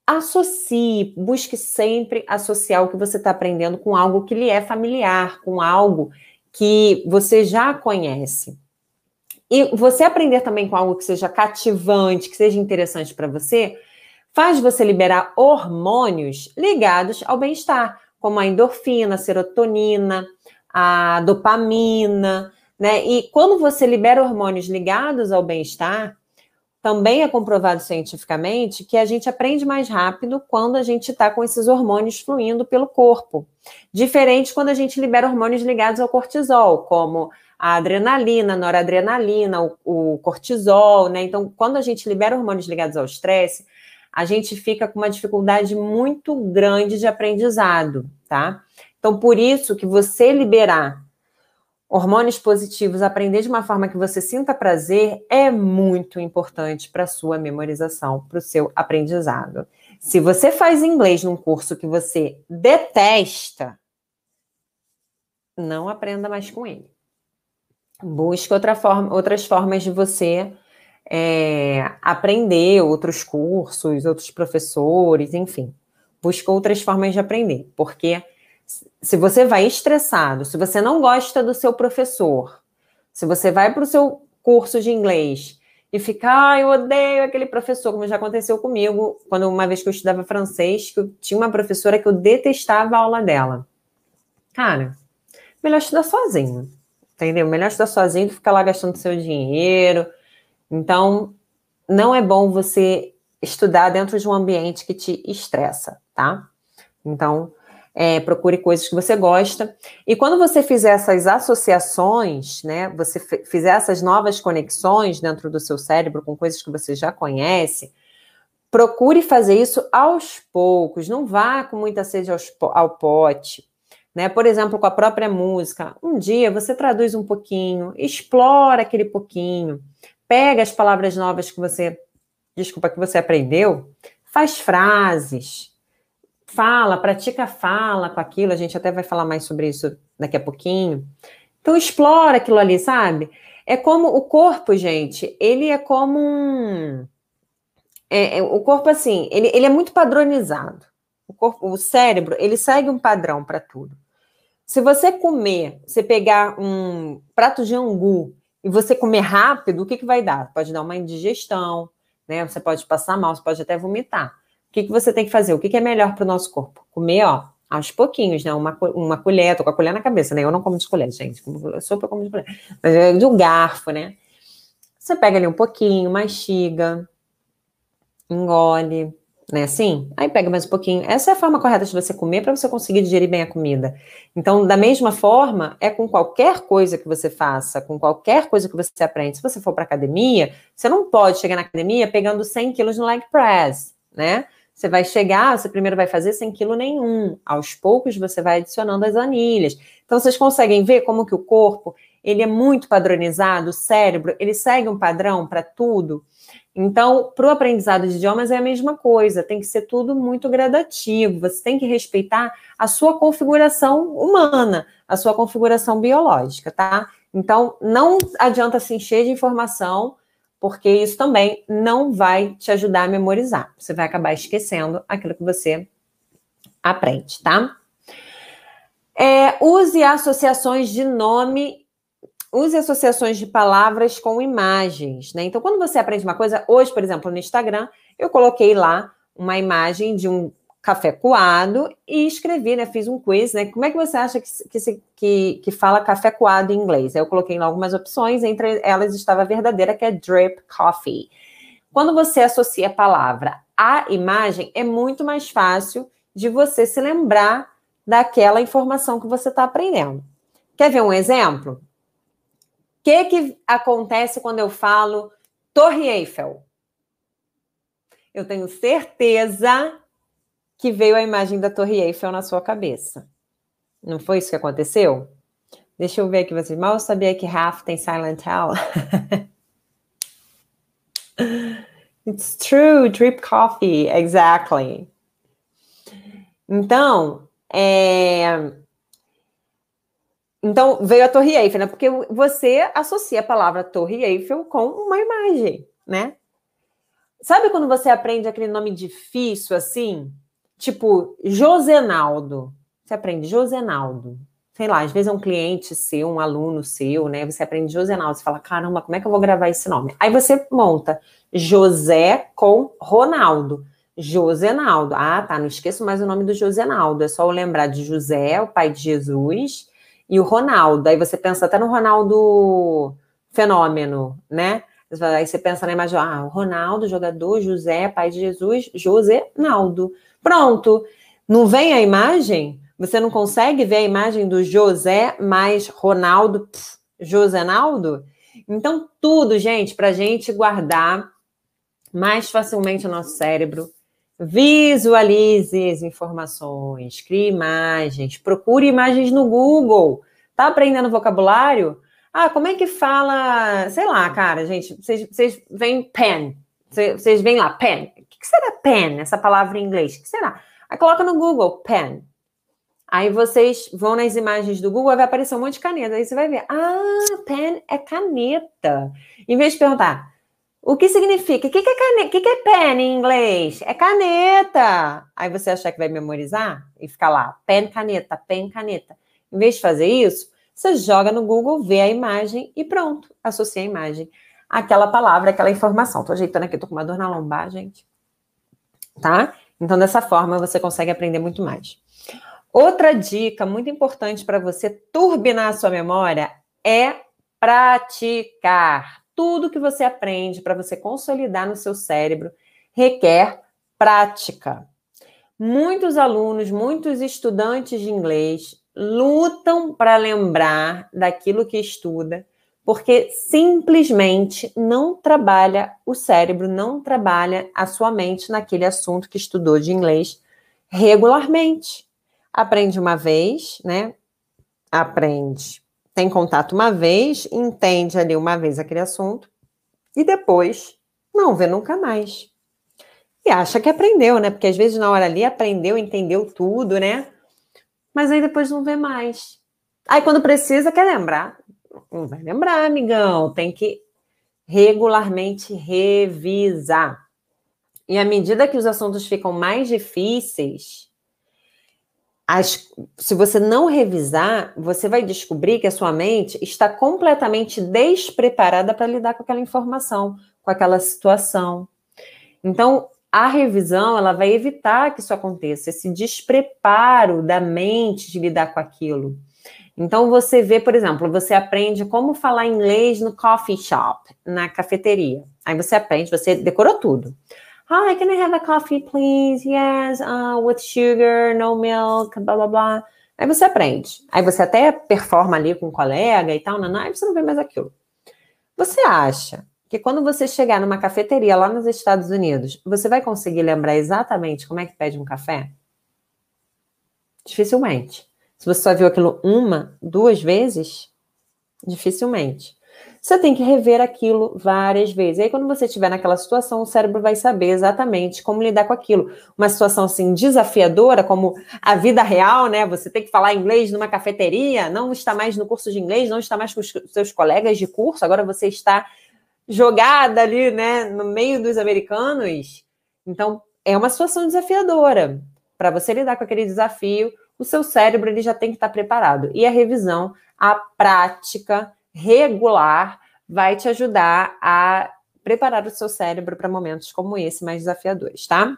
associe, busque sempre associar o que você está aprendendo com algo que lhe é familiar, com algo que você já conhece. E você aprender também com algo que seja cativante, que seja interessante para você, faz você liberar hormônios ligados ao bem-estar, como a endorfina, a serotonina, a dopamina, né? E quando você libera hormônios ligados ao bem-estar, também é comprovado cientificamente que a gente aprende mais rápido quando a gente está com esses hormônios fluindo pelo corpo. Diferente quando a gente libera hormônios ligados ao cortisol, como a adrenalina, a noradrenalina, o, o cortisol, né? Então, quando a gente libera hormônios ligados ao estresse, a gente fica com uma dificuldade muito grande de aprendizado, tá? Então, por isso que você liberar hormônios positivos, aprender de uma forma que você sinta prazer é muito importante para a sua memorização, para o seu aprendizado. Se você faz inglês num curso que você detesta, não aprenda mais com ele. Busque outra forma, outras formas de você é, aprender, outros cursos, outros professores, enfim. Busque outras formas de aprender, porque se você vai estressado, se você não gosta do seu professor, se você vai para o seu curso de inglês e fica, ah, eu odeio aquele professor, como já aconteceu comigo, quando uma vez que eu estudava francês, que eu tinha uma professora que eu detestava a aula dela. Cara, melhor estudar sozinho, entendeu? Melhor estudar sozinho do que ficar lá gastando seu dinheiro. Então, não é bom você estudar dentro de um ambiente que te estressa, tá? Então, é, procure coisas que você gosta. E quando você fizer essas associações, né, você fizer essas novas conexões dentro do seu cérebro com coisas que você já conhece, procure fazer isso aos poucos, não vá com muita sede aos, ao pote. Né? Por exemplo, com a própria música. Um dia você traduz um pouquinho, explora aquele pouquinho, pega as palavras novas que você, desculpa, que você aprendeu, faz frases, fala, pratica fala com aquilo, a gente até vai falar mais sobre isso daqui a pouquinho. Então explora aquilo ali, sabe? É como o corpo, gente, ele é como um. É, é, o corpo, assim, ele, ele é muito padronizado. O, corpo, o cérebro, ele segue um padrão para tudo. Se você comer, você pegar um prato de angu e você comer rápido, o que, que vai dar? Pode dar uma indigestão, né? Você pode passar mal, você pode até vomitar que, que você tem que fazer? O que, que é melhor para o nosso corpo? Comer, ó, aos pouquinhos, né? Uma, uma colher, tô com a colher na cabeça, né? Eu não como de colher, gente. Sopa eu como de colher. Mas é de um garfo, né? Você pega ali um pouquinho, mastiga, engole, né? Assim, aí pega mais um pouquinho. Essa é a forma correta de você comer para você conseguir digerir bem a comida. Então, da mesma forma, é com qualquer coisa que você faça, com qualquer coisa que você aprende. Se você for para academia, você não pode chegar na academia pegando 100 quilos no leg press, né? Você vai chegar, você primeiro vai fazer sem quilo nenhum. Aos poucos você vai adicionando as anilhas. Então vocês conseguem ver como que o corpo, ele é muito padronizado, o cérebro, ele segue um padrão para tudo. Então, para o aprendizado de idiomas é a mesma coisa, tem que ser tudo muito gradativo, você tem que respeitar a sua configuração humana, a sua configuração biológica, tá? Então, não adianta se encher de informação, porque isso também não vai te ajudar a memorizar. Você vai acabar esquecendo aquilo que você aprende, tá? É, use associações de nome, use associações de palavras com imagens, né? Então, quando você aprende uma coisa, hoje, por exemplo, no Instagram, eu coloquei lá uma imagem de um café coado e escrevi, né? Fiz um quiz, né? Como é que você acha que, que, que, que fala café coado em inglês? Aí eu coloquei lá algumas opções, entre elas estava a verdadeira, que é drip coffee. Quando você associa a palavra à imagem, é muito mais fácil de você se lembrar daquela informação que você está aprendendo. Quer ver um exemplo? O que, que acontece quando eu falo Torre Eiffel? Eu tenho certeza que veio a imagem da Torre Eiffel na sua cabeça. Não foi isso que aconteceu? Deixa eu ver aqui, você mal sabia que Half tem Silent Hill. It's true, drip coffee, exactly. Então, é... então veio a Torre Eiffel, né? Porque você associa a palavra Torre Eiffel com uma imagem, né? Sabe quando você aprende aquele nome difícil assim? Tipo, Josenaldo. Você aprende Josenaldo. Sei lá, às vezes é um cliente seu, um aluno seu, né? Você aprende Josenaldo. Você fala, caramba, como é que eu vou gravar esse nome? Aí você monta José com Ronaldo. Josenaldo. Ah, tá. Não esqueço mais o nome do Josenaldo. É só eu lembrar de José, o pai de Jesus, e o Ronaldo. Aí você pensa até no Ronaldo Fenômeno, né? Aí você pensa na imagem, ah, o Ronaldo, jogador, José, pai de Jesus, José Naldo. Pronto. Não vem a imagem? Você não consegue ver a imagem do José mais Ronaldo, José Naldo? Então, tudo, gente, para gente guardar mais facilmente o nosso cérebro. Visualize as informações, crie imagens, procure imagens no Google. Tá aprendendo vocabulário? Ah, como é que fala? Sei lá, cara, gente, vocês veem pen. Vocês veem lá, pen que, que será pen, essa palavra em inglês? O que será? Aí coloca no Google, pen. Aí vocês vão nas imagens do Google, vai aparecer um monte de caneta. Aí você vai ver, ah, pen é caneta. Em vez de perguntar, o que significa? O que, que é caneta? O que, que é pen em inglês? É caneta. Aí você achar que vai memorizar e ficar lá, pen, caneta, pen, caneta. Em vez de fazer isso, você joga no Google, vê a imagem e pronto, associa a imagem àquela palavra, aquela informação. Tô ajeitando aqui, tô com uma dor na lombar, gente tá? Então, dessa forma, você consegue aprender muito mais. Outra dica muito importante para você turbinar a sua memória é praticar. Tudo que você aprende para você consolidar no seu cérebro requer prática. Muitos alunos, muitos estudantes de inglês lutam para lembrar daquilo que estuda, porque simplesmente não trabalha o cérebro, não trabalha a sua mente naquele assunto que estudou de inglês regularmente. Aprende uma vez, né? Aprende, tem contato uma vez, entende ali uma vez aquele assunto e depois não vê nunca mais. E acha que aprendeu, né? Porque às vezes na hora ali aprendeu, entendeu tudo, né? Mas aí depois não vê mais. Aí quando precisa, quer lembrar. Não vai lembrar, amigão. Tem que regularmente revisar. E à medida que os assuntos ficam mais difíceis, as, se você não revisar, você vai descobrir que a sua mente está completamente despreparada para lidar com aquela informação, com aquela situação. Então, a revisão ela vai evitar que isso aconteça, esse despreparo da mente de lidar com aquilo. Então você vê, por exemplo, você aprende como falar inglês no coffee shop, na cafeteria. Aí você aprende, você decorou tudo. Hi, can I have a coffee, please? Yes, uh, with sugar, no milk, blá blá blá. Aí você aprende. Aí você até performa ali com um colega e tal, não, aí você não vê mais aquilo. Você acha que quando você chegar numa cafeteria lá nos Estados Unidos, você vai conseguir lembrar exatamente como é que pede um café? Dificilmente. Se você só viu aquilo uma, duas vezes, dificilmente. você tem que rever aquilo várias vezes. E aí, quando você estiver naquela situação, o cérebro vai saber exatamente como lidar com aquilo. Uma situação assim desafiadora, como a vida real, né? Você tem que falar inglês numa cafeteria, não está mais no curso de inglês, não está mais com os seus colegas de curso, agora você está jogada ali, né, no meio dos americanos. Então, é uma situação desafiadora. Para você lidar com aquele desafio, o seu cérebro ele já tem que estar preparado. E a revisão, a prática, regular vai te ajudar a preparar o seu cérebro para momentos como esse mais desafiadores, tá?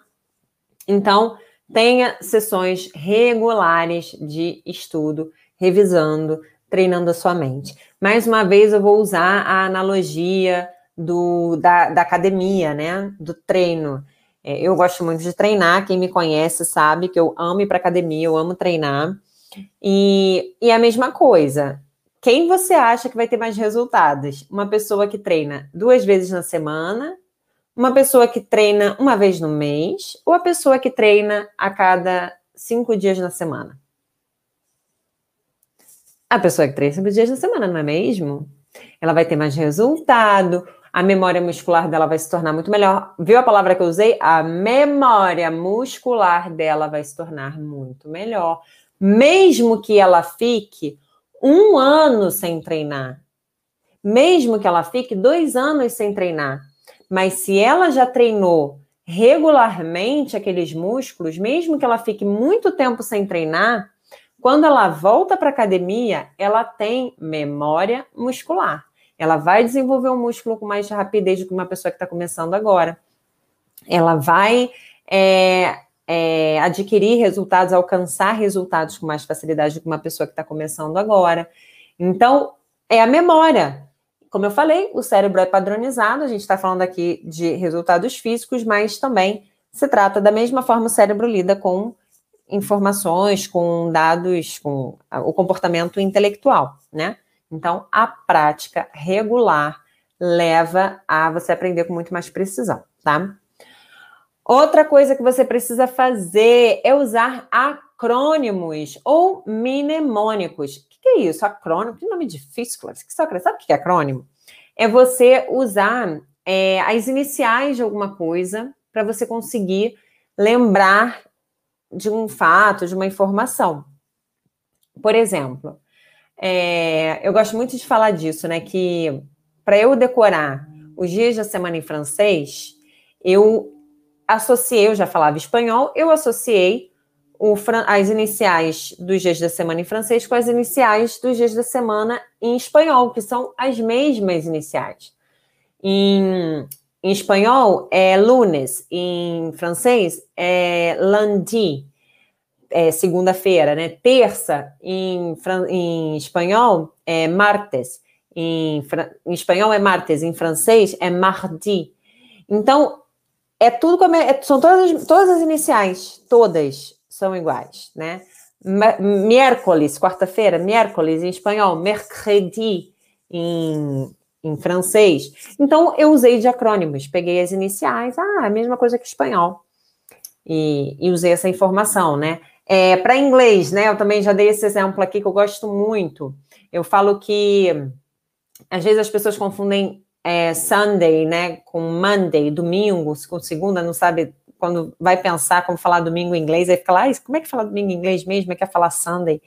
Então, tenha sessões regulares de estudo, revisando, treinando a sua mente. Mais uma vez, eu vou usar a analogia do, da, da academia, né? Do treino. É, eu gosto muito de treinar, quem me conhece sabe que eu amo ir para academia, eu amo treinar. E, e a mesma coisa, quem você acha que vai ter mais resultados? Uma pessoa que treina duas vezes na semana, uma pessoa que treina uma vez no mês, ou a pessoa que treina a cada cinco dias na semana? A pessoa que treina cinco dias na semana, não é mesmo? Ela vai ter mais resultado, a memória muscular dela vai se tornar muito melhor. Viu a palavra que eu usei? A memória muscular dela vai se tornar muito melhor. Mesmo que ela fique um ano sem treinar, mesmo que ela fique dois anos sem treinar, mas se ela já treinou regularmente aqueles músculos, mesmo que ela fique muito tempo sem treinar, quando ela volta para a academia, ela tem memória muscular. Ela vai desenvolver o um músculo com mais rapidez do que uma pessoa que está começando agora. Ela vai é, é, adquirir resultados, alcançar resultados com mais facilidade do que uma pessoa que está começando agora. Então, é a memória. Como eu falei, o cérebro é padronizado, a gente está falando aqui de resultados físicos, mas também se trata da mesma forma o cérebro lida com informações, com dados, com o comportamento intelectual, né? Então, a prática regular leva a você aprender com muito mais precisão, tá? Outra coisa que você precisa fazer é usar acrônimos ou mnemônicos. O que, é isso? Acrônimo? Que nome difícil, Cláudia. Sabe o que é acrônimo? É você usar é, as iniciais de alguma coisa para você conseguir lembrar de um fato, de uma informação. Por exemplo, é, eu gosto muito de falar disso, né? Que para eu decorar os dias da semana em francês, eu associei, eu já falava espanhol, eu associei o, as iniciais dos dias da semana em francês com as iniciais dos dias da semana em espanhol, que são as mesmas iniciais. Em, em espanhol é lunes, em francês é lundi, é segunda-feira, né? Terça, em, em espanhol, é martes. Em, em espanhol é martes, em francês é mardi. Então, é tudo como é, é, são todas, todas as iniciais, todas são iguais, né? Miércoles, quarta-feira, miércoles em espanhol, mercredi em, em francês. Então, eu usei de acrônimos, peguei as iniciais, ah, a mesma coisa que espanhol. E, e usei essa informação, né? É, Para inglês, né? Eu também já dei esse exemplo aqui que eu gosto muito. Eu falo que às vezes as pessoas confundem é, Sunday, né, com Monday, domingo, com segunda, não sabe quando vai pensar como falar domingo em inglês, aí fica lá, como é que fala domingo em inglês mesmo? É que é falar Sunday?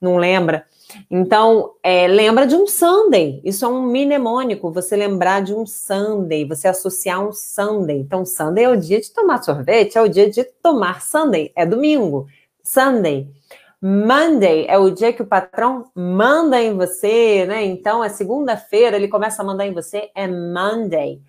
Não lembra? Então, é, lembra de um Sunday. Isso é um mnemônico, você lembrar de um Sunday, você associar um Sunday. Então, Sunday é o dia de tomar sorvete, é o dia de tomar Sunday, é domingo. Sunday. Monday é o dia que o patrão manda em você, né? Então, é segunda-feira, ele começa a mandar em você, é Monday.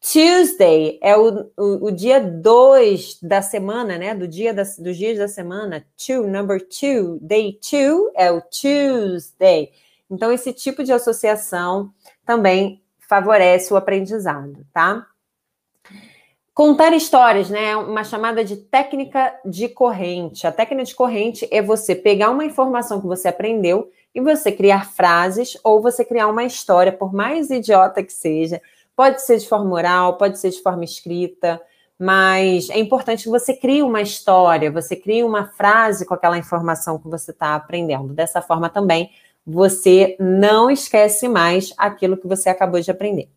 Tuesday é o, o, o dia 2 da semana, né? Do dia dos dias da semana. Two, number two. Day two é o Tuesday. Então, esse tipo de associação também favorece o aprendizado, tá? Contar histórias, né? Uma chamada de técnica de corrente. A técnica de corrente é você pegar uma informação que você aprendeu e você criar frases ou você criar uma história, por mais idiota que seja. Pode ser de forma oral, pode ser de forma escrita, mas é importante que você crie uma história, você crie uma frase com aquela informação que você está aprendendo. Dessa forma também você não esquece mais aquilo que você acabou de aprender.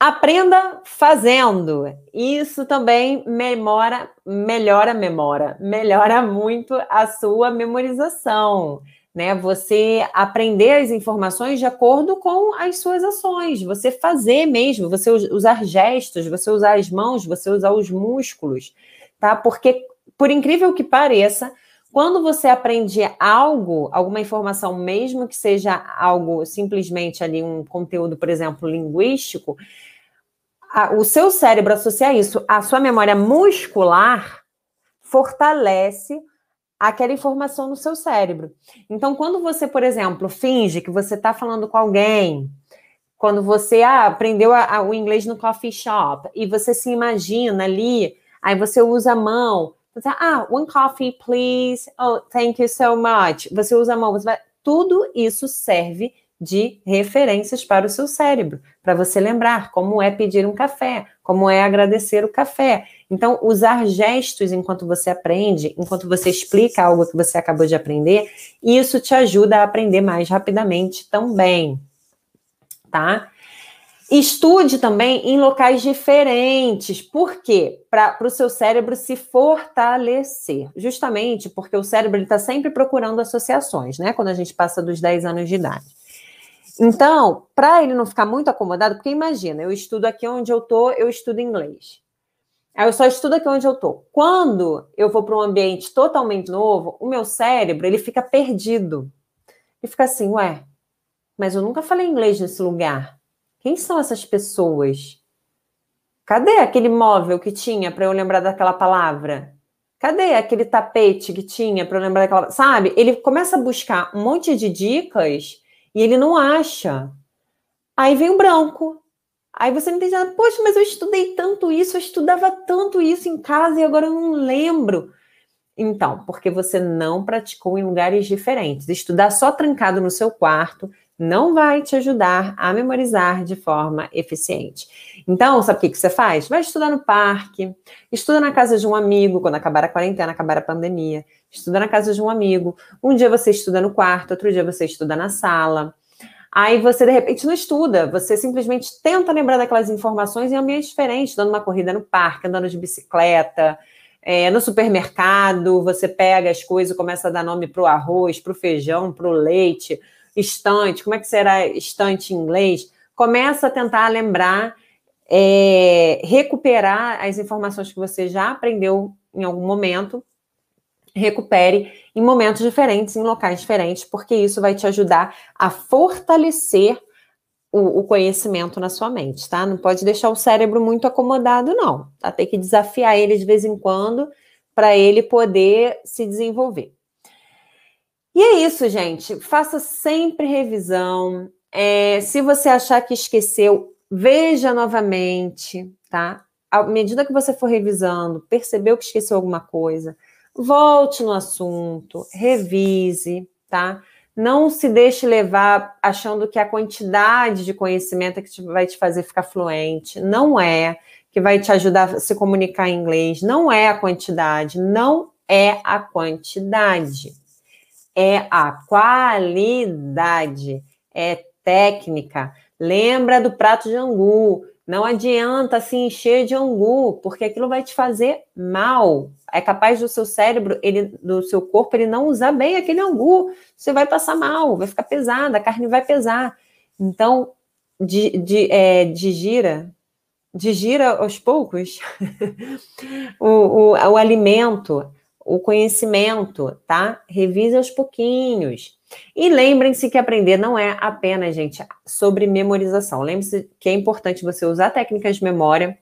Aprenda fazendo. Isso também memora, melhora a memória, melhora muito a sua memorização. Né? Você aprender as informações de acordo com as suas ações, você fazer mesmo, você usar gestos, você usar as mãos, você usar os músculos, tá? Porque, por incrível que pareça, quando você aprende algo, alguma informação, mesmo que seja algo simplesmente ali, um conteúdo, por exemplo, linguístico, a, o seu cérebro associa isso à sua memória muscular, fortalece aquela informação no seu cérebro. Então, quando você, por exemplo, finge que você está falando com alguém, quando você ah, aprendeu a, a, o inglês no coffee shop e você se imagina ali, aí você usa a mão, você, ah, one coffee, please. Oh, thank you so much. Você usa a mão, vai... tudo isso serve de referências para o seu cérebro, para você lembrar como é pedir um café, como é agradecer o café. Então, usar gestos enquanto você aprende, enquanto você explica algo que você acabou de aprender, isso te ajuda a aprender mais rapidamente também, tá? Estude também em locais diferentes. Por quê? Para o seu cérebro se fortalecer. Justamente porque o cérebro está sempre procurando associações, né? Quando a gente passa dos 10 anos de idade. Então, para ele não ficar muito acomodado, porque imagina, eu estudo aqui onde eu tô, eu estudo inglês. Aí eu só estudo aqui onde eu tô. Quando eu vou para um ambiente totalmente novo, o meu cérebro, ele fica perdido. Ele fica assim, ué, mas eu nunca falei inglês nesse lugar. Quem são essas pessoas? Cadê aquele móvel que tinha para eu lembrar daquela palavra? Cadê aquele tapete que tinha para eu lembrar daquela, sabe? Ele começa a buscar um monte de dicas e ele não acha. Aí vem o branco. Aí você não entende nada. Poxa, mas eu estudei tanto isso, eu estudava tanto isso em casa e agora eu não lembro. Então, porque você não praticou em lugares diferentes. Estudar só trancado no seu quarto, não vai te ajudar a memorizar de forma eficiente. Então, sabe o que, você faz? Vai estudar no parque, estuda na casa de um amigo, quando acabar a quarentena, acabar a pandemia, estuda na casa de um amigo. Um dia você estuda no quarto, outro dia você estuda na sala. Aí você, de repente, não estuda, você simplesmente tenta lembrar daquelas informações em ambientes diferentes, dando uma corrida no parque, andando de bicicleta, é, no supermercado, você pega as coisas, começa a dar nome para o arroz, para o feijão, para o leite, estante, como é que será estante em inglês? Começa a tentar lembrar, é, recuperar as informações que você já aprendeu em algum momento, recupere em momentos diferentes, em locais diferentes, porque isso vai te ajudar a fortalecer o, o, conhecimento na sua mente, tá? Não pode deixar o cérebro muito acomodado, não. Tá? Tem que desafiar ele de vez em quando para ele poder se desenvolver. E é isso, gente. Faça sempre revisão. É, se você achar que esqueceu, veja novamente, tá? À medida que você for revisando, percebeu que esqueceu alguma coisa, volte no assunto, revise, tá? Não se deixe levar achando que a quantidade de conhecimento é que vai te fazer ficar fluente. Não é. Que vai te ajudar a se comunicar em inglês. Não é a quantidade. Não é a quantidade é a qualidade, é técnica. Lembra do prato de angu. Não adianta se encher de angu, porque aquilo vai te fazer mal. É capaz do seu cérebro, ele, do seu corpo, ele não usar bem aquele angu. Você vai passar mal, vai ficar pesada, a carne vai pesar. Então, de, de, é, digira, digira aos poucos o, o, o alimento o conhecimento, tá? Revise aos pouquinhos. E lembrem-se que aprender não é apenas, gente, sobre memorização. Lembre-se que é importante você usar técnicas de memória,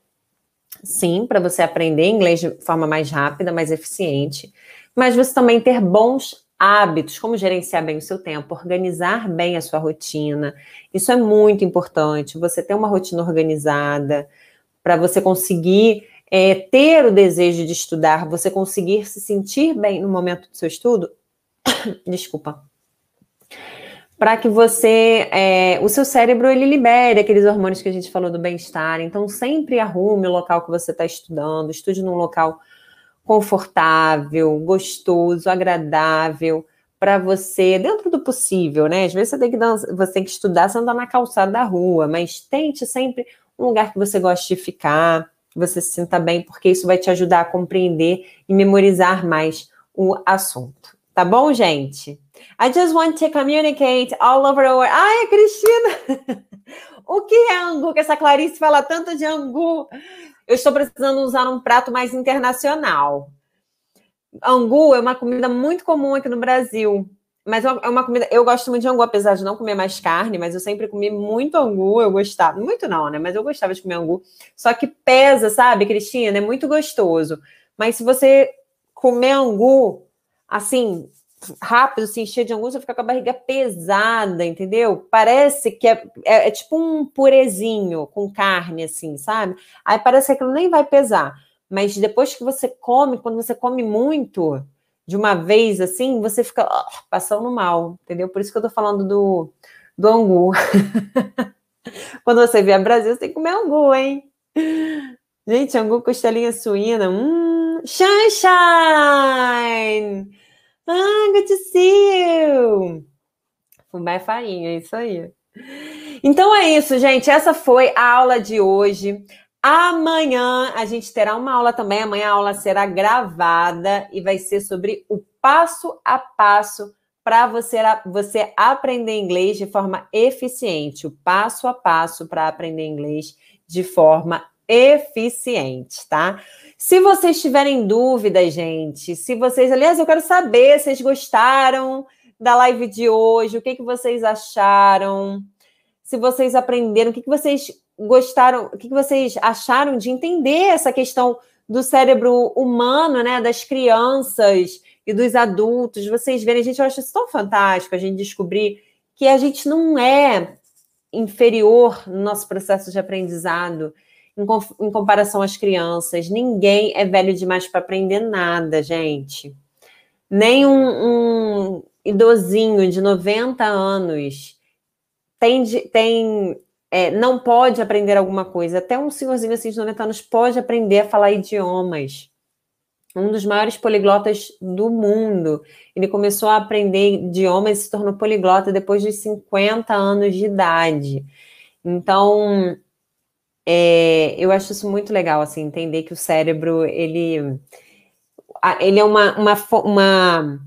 sim, para você aprender inglês de forma mais rápida, mais eficiente, mas você também ter bons hábitos, como gerenciar bem o seu tempo, organizar bem a sua rotina. Isso é muito importante. Você ter uma rotina organizada para você conseguir é, ter o desejo de estudar, você conseguir se sentir bem no momento do seu estudo, desculpa, para que você, é, o seu cérebro, ele libere aqueles hormônios que a gente falou do bem-estar. Então, sempre arrume o local que você está estudando, estude num local confortável, gostoso, agradável, para você, dentro do possível, né? Às vezes você tem que, dar, você tem que estudar, você andar na calçada da rua, mas tente sempre um lugar que você goste de ficar, que você se sinta bem, porque isso vai te ajudar a compreender e memorizar mais o assunto. Tá bom, gente? I just want to communicate all over the world. Ai, Cristina! o que é angu? Que essa Clarice fala tanto de angu. Eu estou precisando usar um prato mais internacional. Angu é uma comida muito comum aqui no Brasil. Mas é uma comida. Eu gosto muito de angu, apesar de não comer mais carne, mas eu sempre comi muito angu. Eu gostava. Muito não, né? Mas eu gostava de comer angu. Só que pesa, sabe, Cristina? É muito gostoso. Mas se você comer angu, assim, rápido, assim, cheio de angu, você fica com a barriga pesada, entendeu? Parece que é, é, é tipo um purezinho com carne, assim, sabe? Aí parece que aquilo nem vai pesar. Mas depois que você come, quando você come muito de uma vez assim, você fica oh, passando mal, entendeu? Por isso que eu tô falando do, do angu. quando você vier Brasil, você tem que comer angu, hein? Gente, angu costelinha suína. Hum, sunshine! Ah, good to see you! Fubá farinha, é isso aí. Então é isso, gente. Essa foi a aula de hoje. Amanhã a gente terá uma aula também. Amanhã a aula será gravada e vai ser sobre o passo a passo para você, você aprender inglês de forma eficiente. O passo a passo para aprender inglês de forma eficiente, tá? Se vocês tiverem dúvidas, gente, se vocês, aliás, eu quero saber vocês gostaram da live de hoje, o que, que vocês acharam, se vocês aprenderam, o que, que vocês gostaram, o que vocês acharam de entender essa questão do cérebro humano, né, das crianças e dos adultos, vocês verem, gente, eu acho isso tão fantástico a gente descobrir que a gente não é inferior no nosso processo de aprendizado em, em comparação às crianças. Ninguém é velho demais para aprender nada, gente. Nem um, um idosinho de 90 anos tem, tem é, não pode aprender alguma coisa. Até um senhorzinho assim de 90 anos pode aprender a falar idiomas. Um dos maiores poliglotas do mundo. Ele começou a aprender idiomas e se tornou poliglota depois de 50 anos de idade. Então, é, eu acho isso muito legal, assim, entender que o cérebro, ele, ele é uma, uma, uma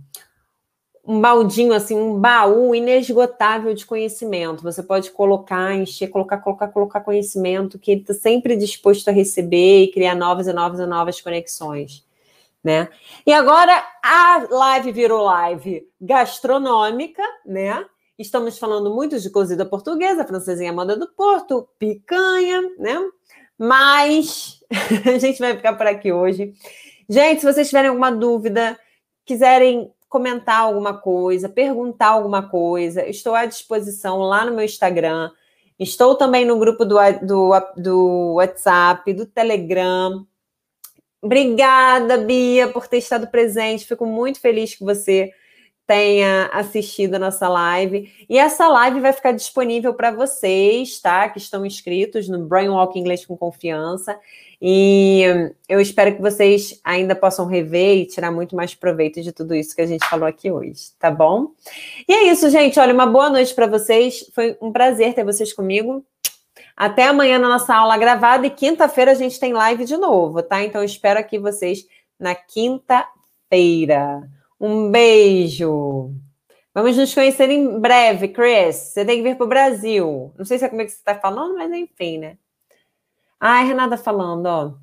um baldinho, assim, um baú inesgotável de conhecimento. Você pode colocar, encher, colocar, colocar, colocar conhecimento que ele está sempre disposto a receber e criar novas e novas e novas conexões. Né? E agora a live virou live gastronômica, né? Estamos falando muito de cozida portuguesa, francesinha moda do Porto, picanha, né? Mas a gente vai ficar por aqui hoje. Gente, se vocês tiverem alguma dúvida, quiserem comentar alguma coisa, perguntar alguma coisa, estou à disposição lá no meu Instagram. Estou também no grupo do, do, do WhatsApp, do Telegram. Obrigada, Bia, por ter estado presente. Fico muito feliz que você tenha assistido a nossa live. E essa live vai ficar disponível para vocês, tá? Que estão inscritos no Brainwalk Inglês com Confiança. E eu espero que vocês ainda possam rever e tirar muito mais proveito de tudo isso que a gente falou aqui hoje, tá bom? E é isso, gente. Olha, uma boa noite para vocês. Foi um prazer ter vocês comigo. Até amanhã na nossa aula gravada e quinta-feira a gente tem live de novo, tá? Então eu espero aqui vocês na quinta-feira. Um beijo. Vamos nos conhecer em breve, Chris. Você tem que vir para o Brasil. Não sei se é como é que você está falando, mas enfim, né? Ah, Renata falando, ó.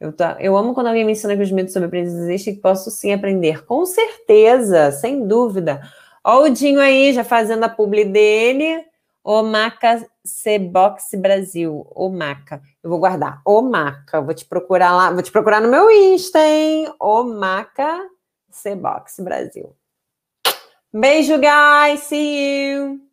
Eu, tô, eu amo quando alguém me ensina que os mitos sobre aprendizagem existem que posso sim aprender. Com certeza, sem dúvida. Ó o Dinho aí, já fazendo a publi dele. O Maca C-Box Brasil. O Maca. Eu vou guardar. O Maca. Vou te procurar lá. Vou te procurar no meu Insta, hein? O Maca C-Box Brasil. Beijo, guys. See you.